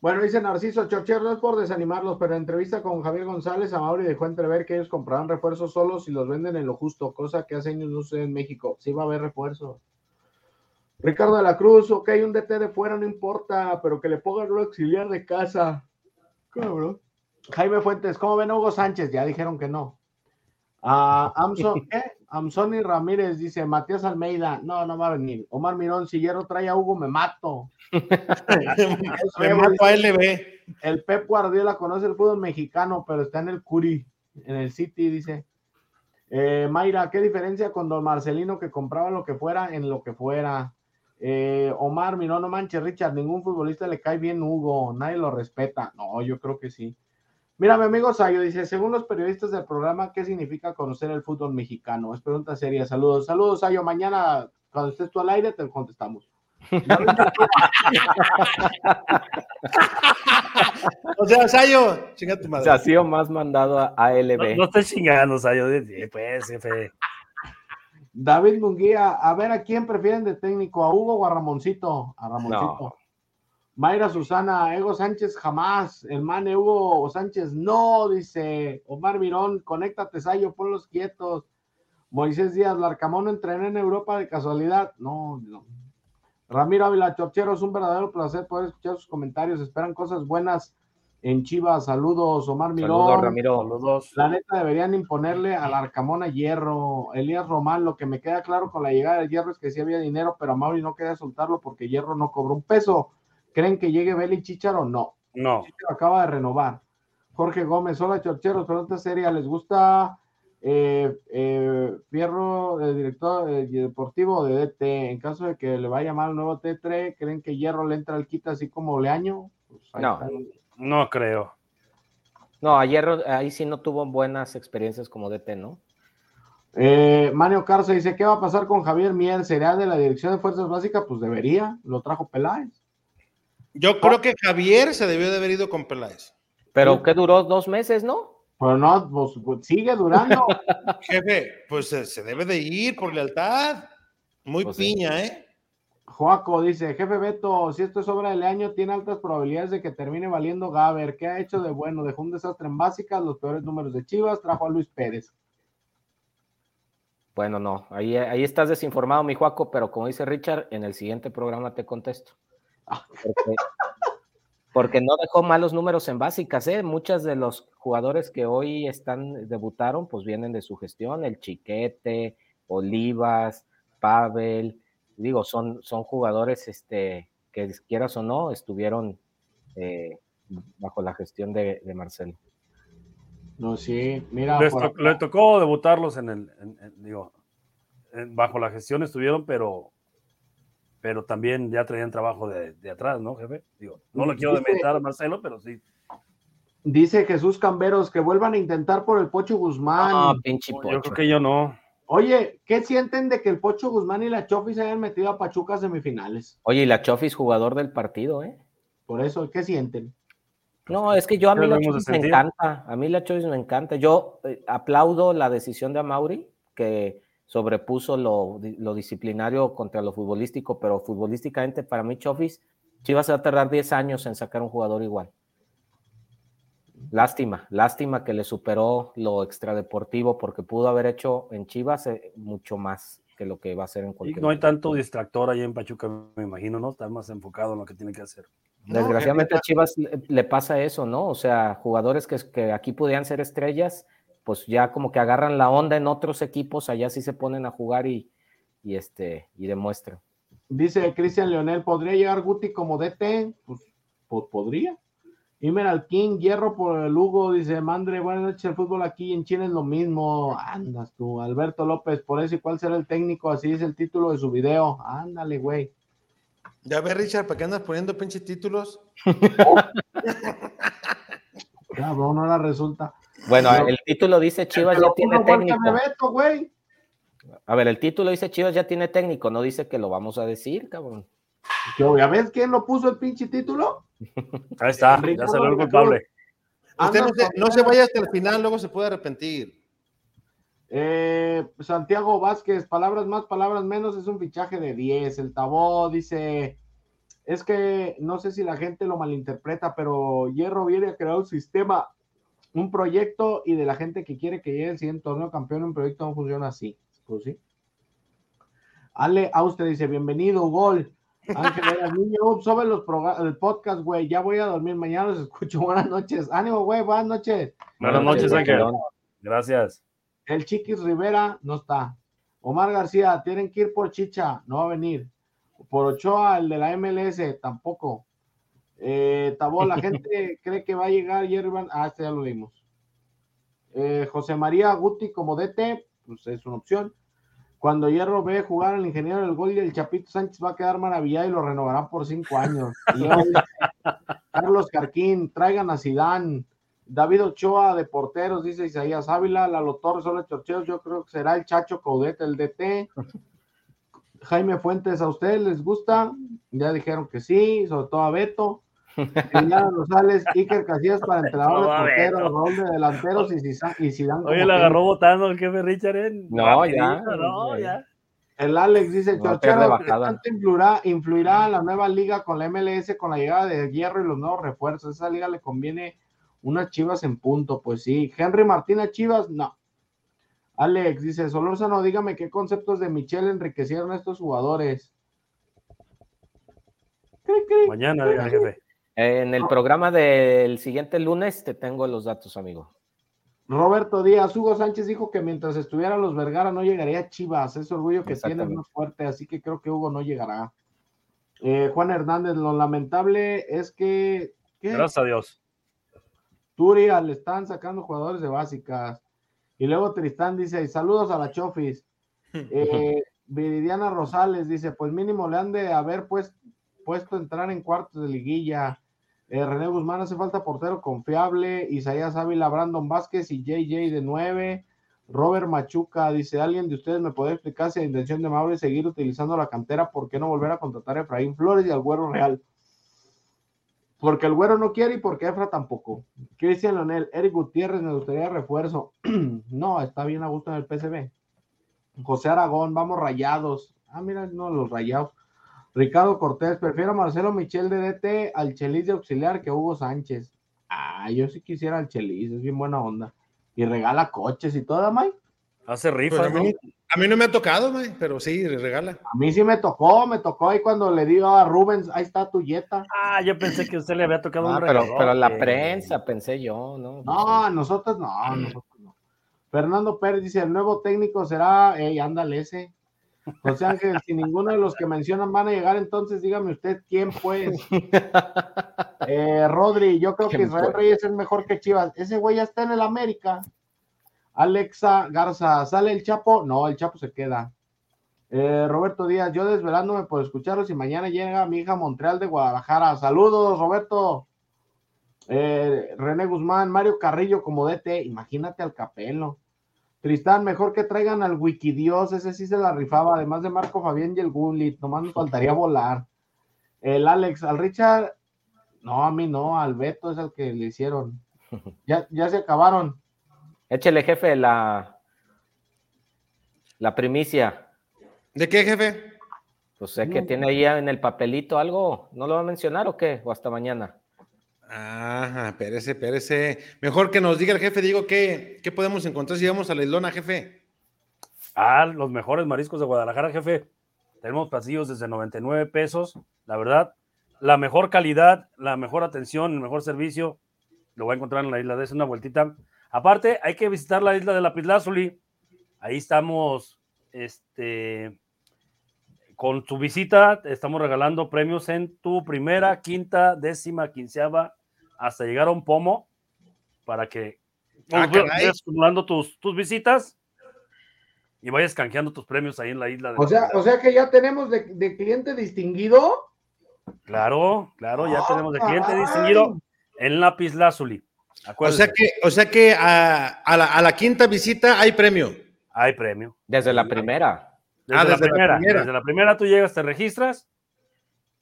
Bueno, dice Narciso Chocher, no es por desanimarlos, pero en entrevista con Javier González, Amauri dejó entrever que ellos comprarán refuerzos solos y los venden en lo justo, cosa que hace años no sucede en México. Sí va a haber refuerzos. Ricardo de la Cruz, ok, un DT de fuera no importa, pero que le pongan un auxiliar de casa. Cabrón. Jaime Fuentes, ¿cómo ven Hugo Sánchez? Ya dijeron que no. Ah, Amson, [laughs] ¿qué? Amsoni Ramírez dice, Matías Almeida, no, no va a venir. Omar Mirón, si Hierro trae a Hugo, me mato. [laughs] Me mato a LB. El Pep Guardiola conoce el fútbol mexicano, pero está en el Curi, en el City, dice. Eh, Mayra, ¿qué diferencia con Don Marcelino que compraba lo que fuera en lo que fuera? Eh, Omar, mira, no manches, Richard, ningún futbolista le cae bien Hugo, nadie lo respeta. No, yo creo que sí. Mira, mi amigo Sayo dice, según los periodistas del programa, ¿qué significa conocer el fútbol mexicano? Es pregunta seria. Saludos, saludos, Sayo. Mañana, cuando estés tú al aire, te contestamos. [laughs] O sea, Sayo, chinga tu O madre. sea, ha sido más mandado a No, ALB. no estoy chingando, o sea, yo de- pues, jefe. David Munguía, a ver a quién prefieren de técnico, a Hugo o a Ramoncito. A Ramoncito. No. Mayra Susana, Ego Sánchez jamás. El man Hugo Sánchez no, dice Omar Mirón, conéctate, Sayo, ponlos quietos. Moisés Díaz, Larcamón entrené en Europa de casualidad. No, no. Ramiro Ávila Chorchero, es un verdadero placer poder escuchar sus comentarios. Esperan cosas buenas en Chivas. Saludos, Omar Mirón. Saludos, Ramiro. Los dos. La neta deberían imponerle al Arcamón a Hierro. Elías Román, lo que me queda claro con la llegada de Hierro es que sí había dinero, pero a Mauri no quería soltarlo porque Hierro no cobró un peso. ¿Creen que llegue Beli Chicharo? No. No. Chicharo acaba de renovar. Jorge Gómez, hola Chorcheros, pregunta seria, ¿les gusta eh, eh, Fierro, el director eh, deportivo de DT? En caso de que le vaya mal el nuevo T3, ¿creen que Hierro le entra al quita así como Leaño? Pues ahí No. está. No creo. No, ayer ahí sí no tuvo buenas experiencias como DT, ¿no? Eh, Mario Carza dice, ¿qué va a pasar con Javier Mier? ¿Será de la Dirección de Fuerzas Básicas? Pues debería, lo trajo Peláez. Yo creo que Javier se debió de haber ido con Peláez. Pero que duró dos meses, ¿no? Pero no, pues, pues, sigue durando. [laughs] Jefe, pues eh, se debe de ir por lealtad. Muy Pues sí. piña, ¿eh? Joaco dice, jefe Beto, si esto es obra del año, tiene altas probabilidades de que termine valiendo Gaber. ¿Qué ha hecho de bueno? Dejó un desastre en básicas, los peores números de Chivas, trajo a Luis Pérez. Bueno, no, ahí, ahí estás desinformado, mi Juaco, pero como dice Richard, en el siguiente programa te contesto. Porque, porque no dejó malos números en básicas, ¿eh? Muchos de los jugadores que hoy están, debutaron, pues vienen de su gestión, el Chiquete, Olivas, Pavel, digo, son, son jugadores este, que quieras o no, estuvieron eh, bajo la gestión de, de Marcelo. No, sí, mira. Les to- le tocó debutarlos en el, en- en- digo, en- bajo la gestión estuvieron, pero, pero también ya traían trabajo de, de atrás, ¿no, jefe? Digo, no lo quiero demeritar a Marcelo, pero sí. Dice Jesús Camberos que vuelvan a intentar por el Pocho Guzmán. Ah, pinche Yo pocho. creo que yo no. Oye, ¿qué sienten de que el Pocho Guzmán y la Chofi se hayan metido a Pachuca a semifinales? Oye, y la Chofis, jugador del partido, ¿eh? Por eso, ¿qué sienten? No, es que yo a ¿Qué mí la Chovis me encanta, a mí la Chovis me encanta. Yo eh, aplaudo la decisión de Amauri, que sobrepuso lo, lo disciplinario contra lo futbolístico, pero futbolísticamente para mí Chofis, Chivas se va a tardar 10 años en sacar un jugador igual. Lástima, lástima que le superó lo extradeportivo porque pudo haber hecho en Chivas eh, mucho más que lo que va a hacer en Y cualquier no hay tanto distractor ahí en Pachuca, me imagino, ¿no? Está más enfocado en lo que tiene que hacer. Desgraciadamente a Chivas le, le pasa eso, ¿no? O sea, jugadores que, que aquí podían ser estrellas, pues ya como que agarran la onda en otros equipos, allá sí se ponen a jugar y, y este, y demuestran. Dice Cristian Leonel, ¿podría llegar Guti como DT? Pues, pues podría. Imeral King, hierro por el Hugo, dice Mandre, buenas noches, el fútbol aquí en Chile es lo mismo. Andas tú, Alberto López, por eso y cuál será el técnico, así es el título de su video. Ándale, güey. Ya ves, Richard, ¿para qué andas poniendo pinches títulos? [laughs] Cabrón, ahora resulta. Bueno, No. el título dice Chivas ya tiene ¿cómo fue el que técnico. A ver, el título dice Chivas ya tiene técnico, no dice que lo vamos a decir, cabrón. Yo, ¿Ya ves quién lo puso el pinche título? [laughs] Ahí está, ya salió el culpable. Usted no Andas se, no se vaya hasta el final, luego se puede arrepentir. Eh, Santiago Vázquez, palabras más, palabras menos, es un fichaje de 10. El Tabó dice, es que no sé si la gente lo malinterpreta, pero Hierro viene a crear un sistema, un proyecto y de la gente que quiere que llegue el siguiente torneo campeón, un proyecto no funciona así. Pues sí. Ale Auster dice, bienvenido, gol. Ángel niño, sube los el podcast, güey. Ya voy a dormir, mañana los escucho. [laughs] Buenas noches. Ánimo, güey, buenas noches. Buenas noches, Ángel. Gracias. El Chiquis Rivera no está. Omar García, tienen que ir por Chicha, no va a venir. Por Ochoa, el de la MLS, tampoco. Eh, Tabó, la gente cree que va a llegar Yerban. Ah, este ya lo leímos. Eh, José María Guti como DT, pues es una opción. Cuando Hierro ve jugar al ingeniero del gol y el Chapito Sánchez va a quedar maravillado y lo renovarán por cinco años. Carlos Carquín, traigan a Sidán. David Ochoa de porteros, dice Isaías Ávila, Lalo Torres, Ole Chorcheos, yo creo que será el Chacho Caudete, el DT. Jaime Fuentes, ¿a ustedes les gusta? Ya dijeron que sí, sobre todo a Beto. Liliana Rosales, Iker Casillas para [laughs] entrenador de a porteros, rol de delanteros y, Zidane- y Zidane Oye, le técnico. agarró votando el jefe Richard. ¿eh? No, ya, No. El Alex dice, No, Chorchero, pierde ¿qué bajada. tanto influirá, influirá la nueva liga con la MLS, con la llegada de Hierro y los nuevos refuerzos? Esa liga le conviene unas chivas en punto, pues sí. Henry Martínez Chivas, no. Alex dice, Solórzano, dígame qué conceptos de Michelle enriquecieron a estos jugadores. Cri, cri. Mañana, diga, jefe. En el programa del siguiente lunes te tengo los datos, amigo. Roberto Díaz, Hugo Sánchez dijo que mientras estuvieran los Vergara no llegaría a Chivas, ese orgullo que tiene es más fuerte, así que creo que Hugo no llegará. Eh, Juan Hernández, lo lamentable es que, ¿qué? Gracias a Dios. Turia le están sacando jugadores de básicas. Y luego Tristán dice, saludos a la Chofis. [laughs] Eh, Viridiana Rosales dice, pues mínimo le han de haber pues, puesto a entrar en cuartos de liguilla. Eh, René Guzmán hace falta portero confiable. Isaías Ávila, Brandon Vázquez y JJ de 9. Robert Machuca dice, ¿alguien de ustedes me puede explicar si la intención de Mauro es seguir utilizando la cantera? ¿Por qué no volver a contratar a Efraín Flores y al Güero Real? Porque el Güero no quiere y porque Efra tampoco. Cristian Leonel, Eric Gutiérrez, me gustaría refuerzo. [clears throat] no, está bien a gusto en el PCB. José Aragón, vamos rayados. Ah, mira, no, los rayados. Ricardo Cortés, prefiero a Marcelo Michel de DT al Chelis de auxiliar que Hugo Sánchez. Ah, yo sí quisiera al Chelis, es bien buena onda. Y regala coches y todo, Mike. Hace Pues rifas, a, ¿no? mí, a mí no me ha tocado, güey, pero sí, regala. A mí sí me tocó, me tocó ahí cuando le digo a Rubens, ahí está tu yeta. Ah, yo pensé que usted le había tocado Ah, un pero, regalo. pero la prensa, pensé yo, ¿no? No, nosotros no, nosotros no. Fernando Pérez dice, el nuevo técnico será, ey, ándale ese. José Ángel, si ninguno de los que mencionan van a llegar, entonces dígame usted quién pues. [laughs] Eh, Rodri, yo creo que ¿Quién Israel? Reyes es mejor que Chivas. Ese güey ya está en el América. Alexa Garza, ¿sale el Chapo? No, el Chapo se queda. Eh, Roberto Díaz, yo desvelándome por escucharlos y mañana llega mi hija Montreal de Guadalajara. Saludos, Roberto. Eh, René Guzmán, Mario Carrillo como DT, imagínate al Capelo. Tristán, mejor que traigan al Wikidios, ese sí se la rifaba, además de Marco Fabián y el Gullit, nomás me faltaría volar. El Alex, al Richard, no, a mí no, al Beto es el que le hicieron. [laughs] Ya, ya se acabaron. Échele, jefe, la, la primicia. ¿De qué, jefe? Pues sé que tiene ahí en el papelito algo. ¿No lo va a mencionar o qué? ¿O hasta mañana? Ajá, espérese, espérese. Mejor que nos diga el jefe, digo, ¿qué, podemos encontrar si vamos a la islona, jefe? Ah, los mejores mariscos de Guadalajara, jefe. Tenemos pasillos desde 99 pesos. La verdad, la mejor calidad, la mejor atención, el mejor servicio, lo va a encontrar en la isla. Es una vueltita. Aparte, hay que visitar la isla de Lapislázuli. Ahí estamos, este, con tu visita, estamos regalando premios en tu primera, quinta, décima, quinceava, hasta llegar a un pomo, para que Ah, vayas acumulando tus, tus visitas y vayas canjeando tus premios ahí en la isla. De O sea, o sea que ya tenemos de, de cliente distinguido. Claro, claro, ya Ah, tenemos de cliente distinguido en Lapislázuli. O Acuérdense, sea que, o sea que a, a la, a la quinta visita hay premio. hay premio. Desde la primera. Desde, Ah, la, desde la primera, primera. desde la primera tú llegas, te registras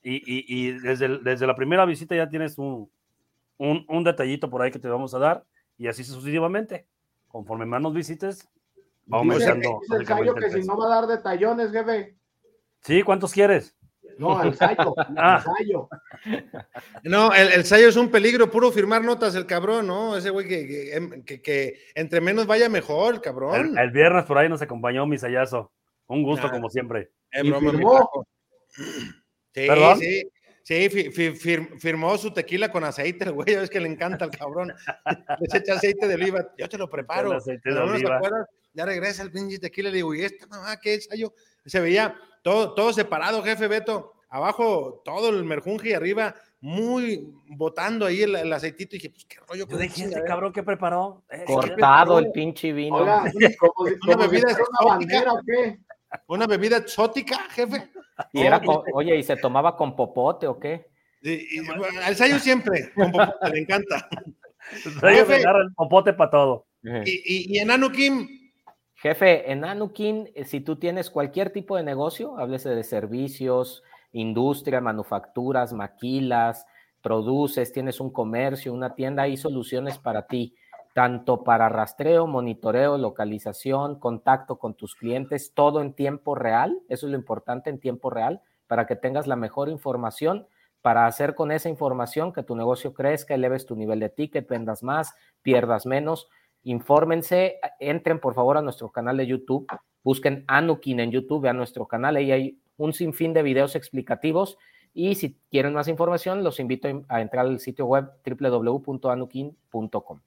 y, y- y desde, desde la primera visita ya tienes un, un, un detallito por ahí que te vamos a dar y así sucesivamente. Conforme más nos visites, vamos Dice, aumentando. dice el Sayo que si no va a dar detallones, jefe. Sí, ¿cuántos quieres? No, el Sayo. [laughs] Ah. El Sayo. No, el, el Sayo es un peligro, puro firmar notas, el cabrón, ¿no? Ese güey que, que, em, que- que entre menos vaya mejor, cabrón. El, el viernes por ahí nos acompañó mi sayazo. Un gusto Ah. como siempre. Broma, firmó. Sí, ¿Perdón? sí. Sí, fi- fi- fir- firmó su tequila con aceite, el güey, es que le encanta al cabrón. [laughs] Les echa aceite de oliva, yo te lo preparo. Aceite de oliva. Ya regresa el pinche tequila, le digo, ¿y esta mamá qué es? Sayo? Se veía todo, todo separado, jefe Beto. Abajo todo el merjunje y arriba muy botando ahí el, el aceitito. Y dije, pues qué rollo Yo dije, este chingadera? cabrón que preparó. Eh, Cortado el pinche vino. Oiga, como si, [laughs] Una bebida fuera una bandera o qué. ¿Una bebida exótica, jefe? Y era con- oye, ¿y se tomaba con popote o qué? Y- y, bueno, al Sayo siempre, con popote, le encanta. Jefe. el popote para todo. Y, y, y en Anukim, Jefe, en Anukin, eh, si tú tienes cualquier tipo de negocio, háblese de servicios, industria, manufacturas, maquilas, produces, tienes un comercio, una tienda, hay soluciones para ti, tanto para rastreo, monitoreo, localización, contacto con tus clientes, todo en tiempo real. Eso es lo importante en tiempo real, para que tengas la mejor información, para hacer con esa información que tu negocio crezca, eleves tu nivel de ticket, vendas más, pierdas menos infórmense, entren por favor a nuestro canal de YouTube, busquen Anukin en YouTube, vean nuestro canal, ahí hay un sinfín de videos explicativos y si quieren más información los invito a entrar al sitio web www.anukin.com.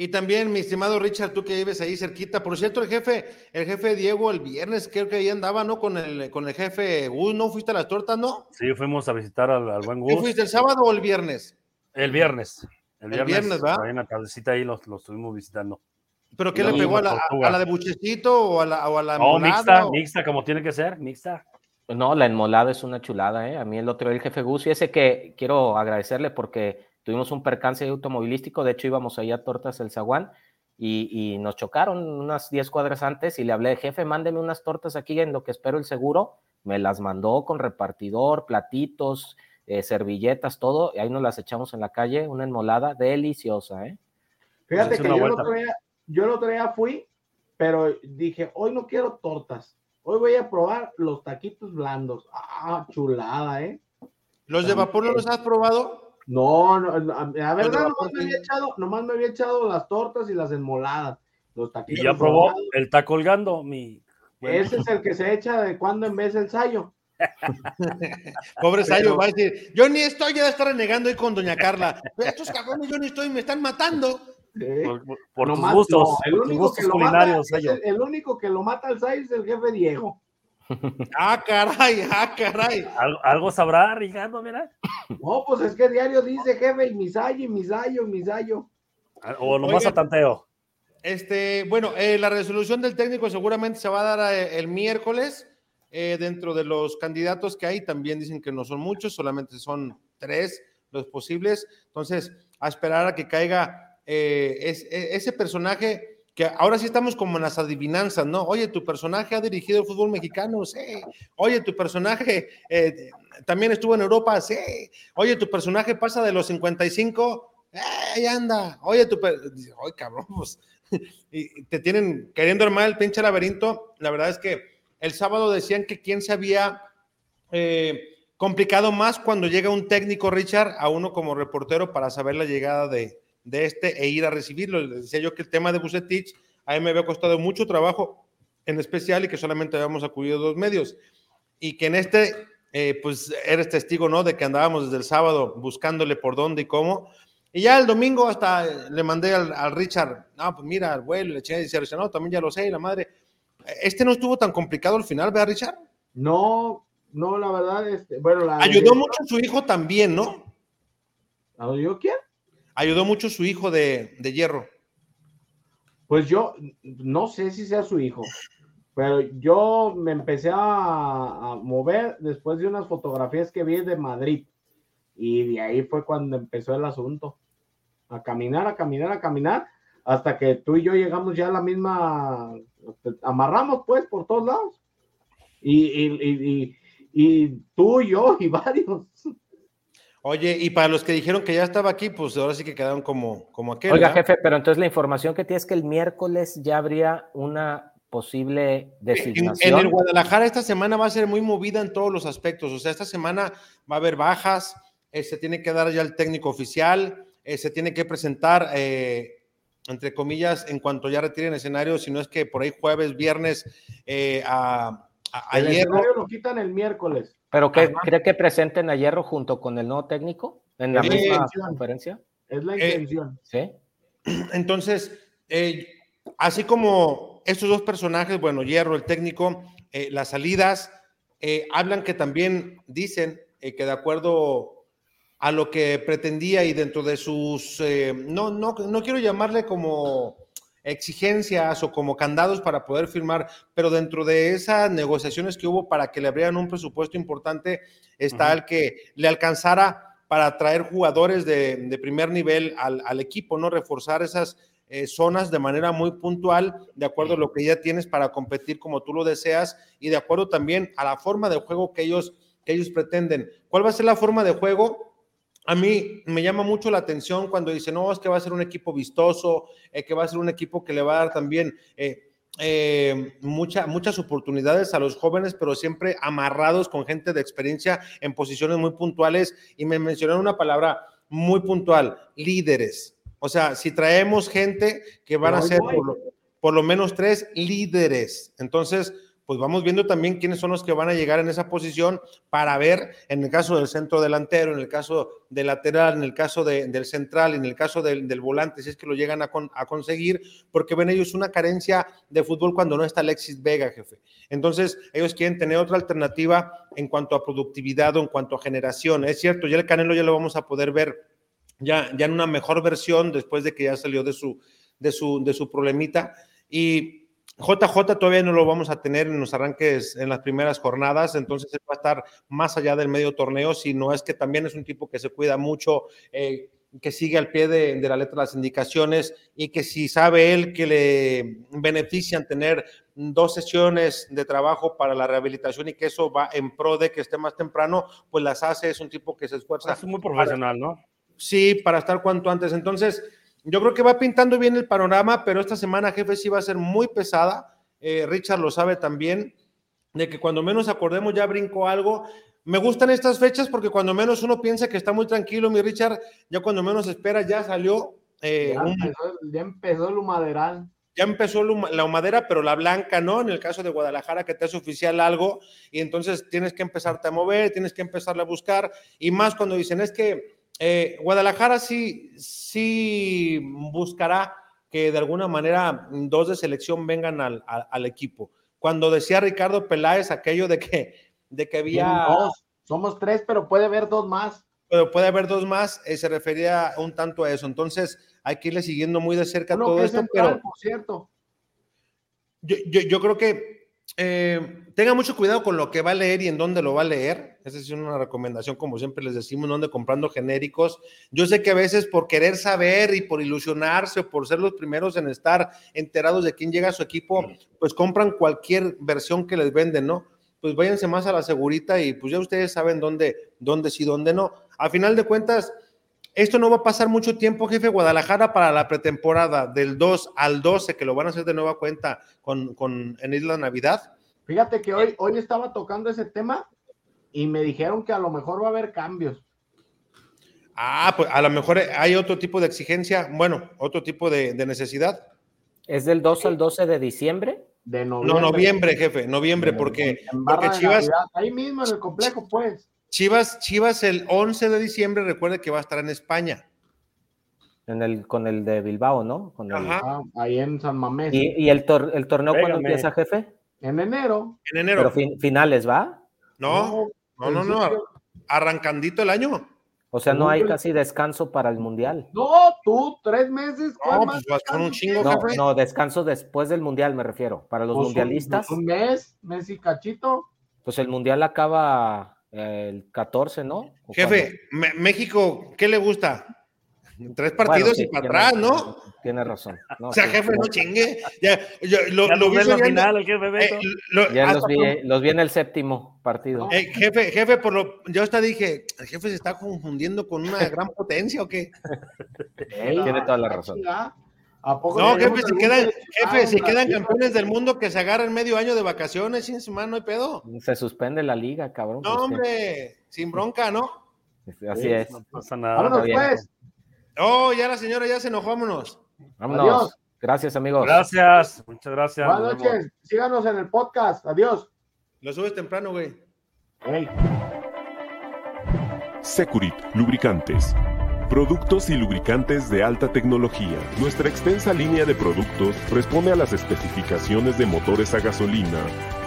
y también, mi estimado Richard, tú que vives ahí cerquita. Por cierto, el jefe, el jefe Diego el viernes, creo que ahí andaba, ¿no? Con el, con el jefe Gus, ¿no? ¿Fuiste a las tortas, no? Sí, fuimos a visitar al, al buen ¿Qué Gus. fuiste, el sábado o el viernes? El viernes. El El viernes, viernes, ¿va? ahí en la tardecita ahí los, los estuvimos visitando. ¿Pero qué le pegó a la, a- de buchecito o a la, o a la No, mixta, o- mixta, como tiene que ser, mixta. No, la enmolada es una chulada, ¿eh? A mí el otro el jefe Gus, y ese que quiero agradecerle porque tuvimos un percance automovilístico, de hecho íbamos ahí a Tortas El Zaguán y, y nos chocaron unas 10 cuadras antes y le hablé, jefe, mándeme unas tortas aquí en lo que espero el seguro, me las mandó con repartidor, platitos, eh, servilletas, todo, y ahí nos las echamos en la calle, una enmolada deliciosa, ¿eh? Fíjate Pues que es una yo el, otro día, yo el otro día fui, pero dije, hoy no quiero tortas. Hoy voy a probar los taquitos blandos. Ah, chulada, ¿eh? ¿Los de vapor no los has probado? No, no, la verdad, nomás me, había echado, nomás me había echado las tortas y las enmoladas. Los Y taquitos ya probó dorados. el está colgando, mi. Ese es el que se echa de cuando en vez el sayo. [laughs] Pobre Sayo va a decir, yo ni estoy, ya de estar renegando ahí con doña Carla. Estos cabrones yo ni estoy, me están matando. Sí. Por, por- por tus Nomás, gustos, no, el por tus único gustos mata, el único que lo mata al sayo es el jefe Diego. Ah, caray, ah, caray. Algo, algo sabrá, Ricardo, mira. No, pues es que diario dice jefe y mi sayo, y mi sayo, y mi sayo. O nomás Oigan. a tanteo. Este, bueno, eh, la resolución del técnico seguramente se va a dar eh, el miércoles. Eh, dentro de los candidatos que hay, también dicen que no son muchos, solamente son tres los posibles. Entonces, a esperar a que caiga eh, es- e- ese personaje que ahora sí estamos como en las adivinanzas, ¿no? Oye, tu personaje ha dirigido el fútbol mexicano, sí. Oye, tu personaje eh, también estuvo en Europa, sí. Oye, tu personaje pasa de los 55, ¡eh, ahí anda! Oye, tu... Ay, cabrón, pues [laughs] y te tienen queriendo armar el pinche laberinto. La verdad es que el sábado decían que quién se había eh, complicado más cuando llega un técnico, Richard, a uno como reportero para saber la llegada de, de este e ir a recibirlo. Les decía yo que el tema de Bucetich a mí me había costado mucho trabajo, en especial, y que solamente habíamos acudido dos medios. Y que en este, eh, pues eres testigo, ¿no? De que andábamos desde el sábado buscándole por dónde y cómo. Y ya el domingo hasta eh, le mandé al, al Richard, no, pues mira, al vuelo, le eché y dice, no, también ya lo sé, y la madre. Este no estuvo tan complicado al final, ¿verdad, Richard? No, no, la verdad, este, bueno, la Ayudó mucho su hijo también, ¿no? ¿Ayudó quién? Ayudó mucho su hijo de, de hierro. Pues yo no sé si sea su hijo, pero yo me empecé a, mover después de unas fotografías que vi de Madrid y de ahí fue cuando empezó el asunto. A caminar, a caminar, a caminar, hasta que tú y yo llegamos ya a la misma, amarramos pues por todos lados. Y, y, y tú y yo y [laughs] varios. Oye, y para los que dijeron que ya estaba aquí, pues ahora sí que quedaron como, como aquel. Oiga, ¿verdad? jefe, pero entonces la información que tienes es que el miércoles ya habría una posible designación. en el Guadalajara esta semana va a ser muy movida en todos los aspectos. O sea, esta semana va a haber bajas, eh, se tiene que dar ya el técnico oficial, eh, se tiene que presentar, eh, entre comillas, en cuanto ya retiren escenario, si no es que por ahí jueves, viernes, eh, a, a- a El Hierro. escenario lo quitan el miércoles. ¿Pero qué Ajá. cree que presenten a Hierro junto con el nuevo técnico en la Sí, misma sí. conferencia? Es la Eh, intención. Sí. [clears throat] Entonces, eh, así como estos dos personajes, bueno, Hierro, el técnico, eh, las salidas, eh, hablan que también dicen eh, que de acuerdo a lo que pretendía y dentro de sus, eh, no, no, no quiero llamarle como exigencias o como candados para poder firmar, pero dentro de esas negociaciones que hubo para que le abrieran un presupuesto importante, está el que le alcanzara para traer jugadores de, de primer nivel al, al equipo, ¿no? Reforzar esas eh, zonas de manera muy puntual, de acuerdo a lo que ya tienes para competir como tú lo deseas y de acuerdo también a la forma de juego que ellos, que ellos pretenden. ¿Cuál va a ser la forma de juego? A mí me llama mucho la atención cuando dicen, no, es que va a ser un equipo vistoso, eh, que va a ser un equipo que le va a dar también eh, eh, mucha- muchas oportunidades a los jóvenes, pero siempre amarrados con gente de experiencia en posiciones muy puntuales. Y me mencionaron una palabra muy puntual, líderes. O sea, si traemos gente que van a ser voy. por lo, por lo menos tres líderes, entonces, pues vamos viendo también quiénes son los que van a llegar en esa posición para ver, en el caso del centro delantero, en el caso del lateral, en el caso de- del central, en el caso del, volante, si es que lo llegan a, a conseguir, porque ven ellos una carencia de fútbol cuando no está Alexis Vega, jefe. Entonces, ellos quieren tener otra alternativa en cuanto a productividad o en cuanto a generación. Es cierto, ya el Canelo ya lo vamos a poder ver ya, ya en una mejor versión después de que ya salió de su, de su, de su problemita. Y JJ todavía no lo vamos a tener en los arranques en las primeras jornadas, entonces él va a estar más allá del medio torneo, si no es que también es un tipo que se cuida mucho, eh, que sigue al pie de, de la letra las indicaciones y que si sabe él que le benefician tener dos sesiones de trabajo para la rehabilitación y que eso va en pro de que esté más temprano, pues las hace, es un tipo que se esfuerza Es muy profesional, ¿no? Sí, para estar cuanto antes. Entonces, yo creo que va pintando bien el panorama, pero esta semana, jefe, sí va a ser muy pesada. Eh, Richard lo sabe también, de que cuando menos acordemos ya brincó algo. Me gustan estas fechas porque cuando menos uno piensa que está muy tranquilo, mi Richard, ya cuando menos espera ya salió. eh, Ya un- empezó, ya empezó el humaderal. ya empezó la huma- la humadera, pero la blanca no, en el caso de Guadalajara, que te es oficial algo, y entonces tienes que empezarte a mover, tienes que empezarle a buscar, y más cuando dicen, es que eh, Guadalajara sí, sí buscará que de alguna manera dos de selección vengan al, al- al equipo. Cuando decía Ricardo Peláez aquello de que, de que había... Dos. Somos tres, pero puede haber dos más. pero puede haber dos más, eh, se refería un tanto a eso. Entonces, hay que irle siguiendo muy de cerca Uno todo esto, central, pero por cierto. yo, yo- yo creo que eh, tenga mucho cuidado con lo que va a leer y en dónde lo va a leer. Esa es una recomendación, como siempre les decimos, no ande comprando genéricos. Yo sé que a veces por querer saber y por ilusionarse o por ser los primeros en estar enterados de quién llega a su equipo, pues compran cualquier versión que les venden, ¿no? Pues váyanse más a la segurita y pues ya ustedes saben dónde, dónde sí, dónde no. A final de cuentas, esto no va a pasar mucho tiempo, jefe. Guadalajara para la pretemporada del 2 al 12, que lo van a hacer de nueva cuenta con, con en Isla Navidad. Fíjate que hoy, hoy estaba tocando ese tema y me dijeron que a lo mejor va a haber cambios. Ah, pues a lo mejor hay otro tipo de exigencia, bueno, otro tipo de, de necesidad. ¿Es del 2 al 12 de diciembre? De No, noviembre. noviembre, jefe, noviembre, porque, Chivas, Navidad, ahí mismo en el complejo, pues. Chivas, Chivas el 11 de diciembre, recuerde que va a estar en España. En el, con el de Bilbao, ¿no? Con el- Ajá. Ah, ahí en San Mamés. ¿Y, y el, tor- el torneo cuándo empieza, jefe? En enero. En enero. Pero fin- finales, ¿va? no, no, no, no, principio. arrancandito el año. O sea, no hay casi descanso para el Mundial. No, tú, tres meses. ¿cuál No, pues vas con un descanso chingo, No, jefe. no, descanso después del Mundial, me refiero. Para los Pues un- mundialistas, Un, mes, mes y cachito. pues el Mundial acaba eh, el 14, ¿no? ¿O Jefe, México, ¿qué le gusta? Tres partidos Bueno, sí, y para atrás, ¿no? Tiene razón. [laughs] No, O sea, sí. jefe, no chingue. Ya, yo, lo, Ya lo nos vi soñando. final, el jefe Beto. Eh, lo- Ya los vi, por- los vi en el séptimo partido. eh, jefe, jefe, por lo, yo hasta dije, el jefe se está confundiendo con una gran potencia o qué. Ey, Tiene toda la razón. ¿A poco No, jefe, si quedan, jefe, si Ah, quedan sí, campeones del mundo que se agarren medio año de vacaciones, sin su mano, no hay pedo. Se suspende la liga, cabrón. No, pues, hombre, sin bronca, ¿no? Así es. No pasa nada. Vámonos, pues. Oh, ya la señora ya se enojó, vámonos. Vámonos. Adiós. Gracias, amigos. Gracias, muchas gracias. Buenas vemos. noches. Síganos en el podcast. Adiós. Lo subes temprano, güey. Ey. Securit Lubricantes. Productos y lubricantes de alta tecnología. Nuestra extensa línea de productos responde a las especificaciones de motores a gasolina,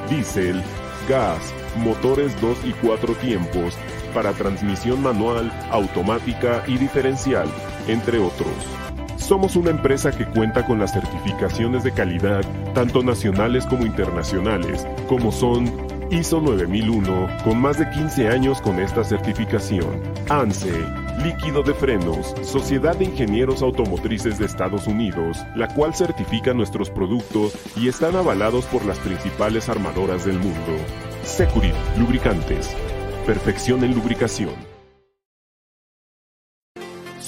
diésel, gas, motores 2 y 4 tiempos, para transmisión manual, automática y diferencial, entre otros. Somos una empresa que cuenta con las certificaciones de calidad, tanto nacionales como internacionales, como son ISO 9001, con más de 15 años con esta certificación. ANSE, Líquido de Frenos, Sociedad de Ingenieros Automotrices de Estados Unidos, la cual certifica nuestros productos y están avalados por las principales armadoras del mundo. Securit, Lubricantes. Perfección en lubricación.